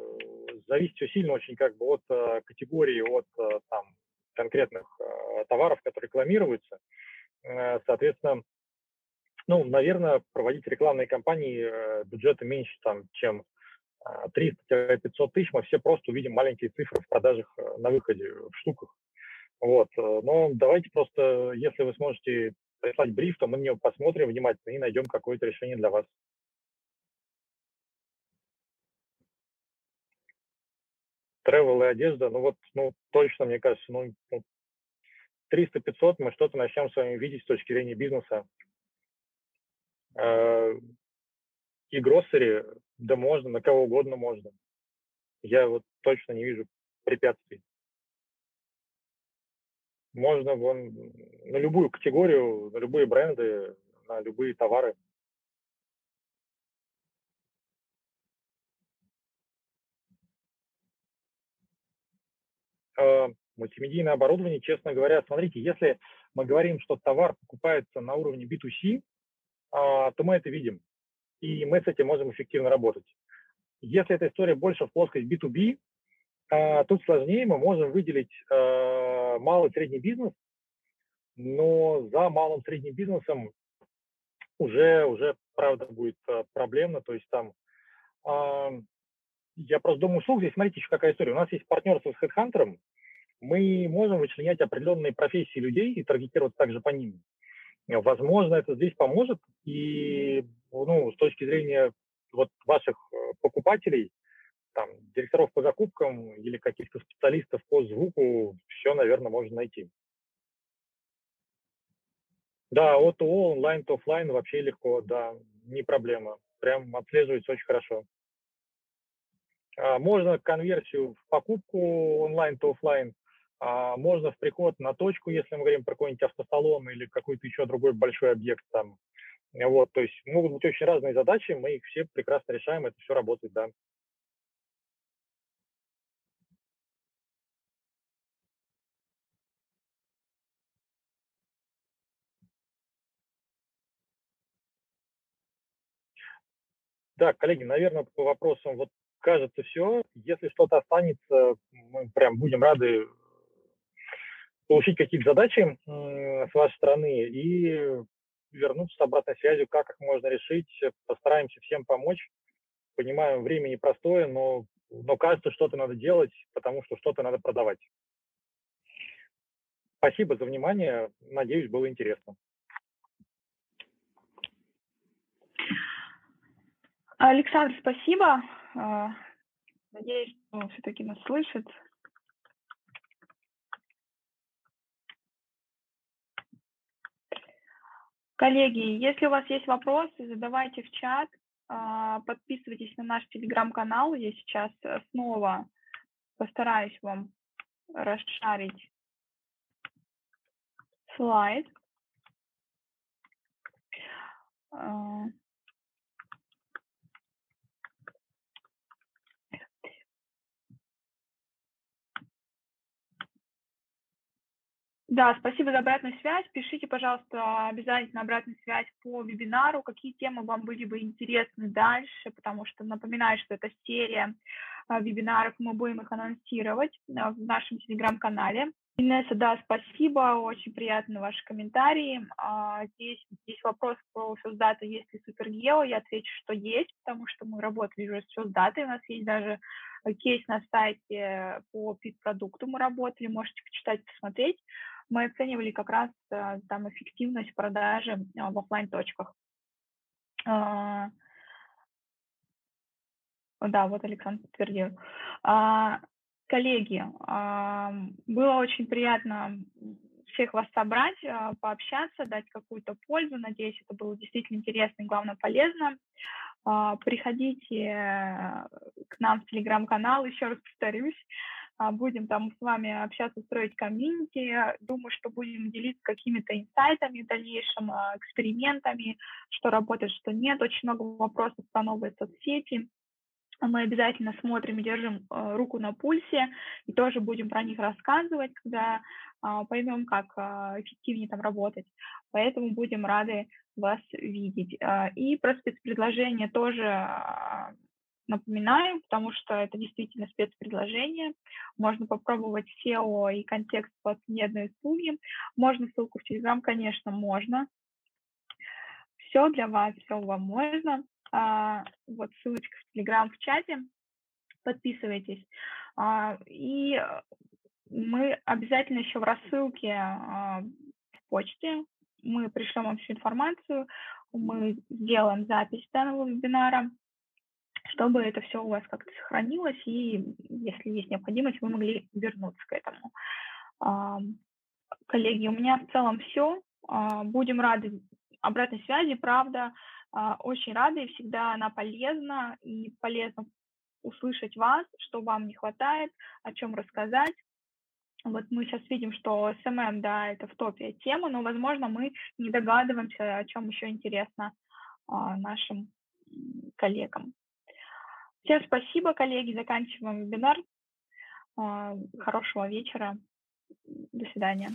зависит все сильно очень как бы от э, категории, от э, там, конкретных товаров, которые рекламируются. Соответственно, ну, наверное, проводить рекламные кампании бюджета меньше, там, чем 300-500 тысяч, мы все просто увидим маленькие цифры в продажах на выходе, в штуках. Вот. Э, но давайте просто, если вы сможете прислать бриф, то мы на него посмотрим внимательно и найдем какое-то решение для вас. Travel и одежда, ну вот, ну точно, мне кажется, ну 300-500 ну, мы что-то начнем с вами видеть с точки зрения бизнеса. Э, и гроссери, да можно, на кого угодно можно. Я вот точно не вижу препятствий можно вон, на любую категорию, на любые бренды, на любые товары. А, мультимедийное оборудование, честно говоря, смотрите, если мы говорим, что товар покупается на уровне B2C, а, то мы это видим, и мы с этим можем эффективно работать. Если эта история больше в плоскость B2B, а, тут сложнее, мы можем выделить а, малый и средний бизнес, но за малым средним бизнесом уже, уже правда будет а, проблемно, то есть там я просто думаю, слух здесь, смотрите, еще какая история. У нас есть партнерство с HeadHunter, мы можем вычленять определенные профессии людей и таргетировать также по ним. Возможно, это здесь поможет, и ну, с точки зрения вот ваших э, покупателей – там, директоров по закупкам или каких-то специалистов по звуку, все, наверное, можно найти. Да, от ООО, онлайн то офлайн вообще легко, да, не проблема. Прям отслеживается очень хорошо. А, можно конверсию в покупку онлайн то офлайн, а, можно в приход на точку, если мы говорим про какой-нибудь автосалон или какой-то еще другой большой объект там. Вот, то есть могут быть очень разные задачи, мы их все прекрасно решаем, это все работает, да. Да, коллеги, наверное, по вопросам вот кажется все. Если что-то останется, мы прям будем рады получить какие-то задачи с вашей стороны и вернуться с обратной связью, как их можно решить. Постараемся всем помочь. Понимаем, время непростое, но, но кажется, что-то надо делать, потому что что-то надо продавать. Спасибо за внимание. Надеюсь, было интересно. Александр, спасибо. А, надеюсь, он все-таки нас слышит. Коллеги, если у вас есть вопросы, задавайте в чат, а, подписывайтесь на наш телеграм-канал. Я сейчас снова постараюсь вам расшарить слайд. Да, спасибо за обратную связь. Пишите, пожалуйста, обязательно обратную связь по вебинару, какие темы вам были бы интересны дальше, потому что напоминаю, что это серия а, вебинаров, мы будем их анонсировать а, в нашем телеграм-канале. Инесса, да, спасибо, очень приятны ваши комментарии. А, здесь, здесь вопрос про создата, есть ли супергео, я отвечу, что есть, потому что мы работали уже с создатой, у нас есть даже кейс на сайте по пит-продукту мы работали, можете почитать, посмотреть мы оценивали как раз э, там эффективность продажи э, в офлайн точках а, Да, вот Александр подтвердил. А, коллеги, а, было очень приятно всех вас собрать, пообщаться, дать какую-то пользу. Надеюсь, это было действительно интересно и, главное, полезно. Приходите э, к нам в телеграм-канал, еще раз повторюсь. А, будем там с вами общаться, строить комьюнити. Думаю, что будем делиться какими-то инсайтами в дальнейшем, а, экспериментами, что работает, что нет. Очень много вопросов про новые соцсети. Мы обязательно смотрим и держим а, руку на пульсе и тоже будем про них рассказывать, когда поймем, как эффективнее там работать. Поэтому будем рады вас видеть. И про спецпредложения тоже Напоминаю, потому что это действительно спецпредложение. Можно попробовать SEO и контекст по цене одной услуги. Можно ссылку в Telegram, конечно, можно. Все для вас, все вам можно. А, вот ссылочка в Telegram в чате. Подписывайтесь. А, и мы обязательно еще в рассылке а, в почте мы пришлем вам всю информацию, мы сделаем запись данного вебинара, чтобы это все у вас как-то сохранилось, и если есть необходимость, вы могли вернуться к этому. Коллеги, у меня в целом все. А, будем рады обратной связи, правда, а, очень рады, и всегда она полезна, и полезно услышать вас, что вам не хватает, о чем рассказать. Вот мы сейчас видим, что SMM, да, это в топе тема, но, возможно, мы не догадываемся, о чем еще интересно а, нашим коллегам. Всем спасибо, коллеги. Заканчиваем вебинар. А, хорошего вечера. До свидания.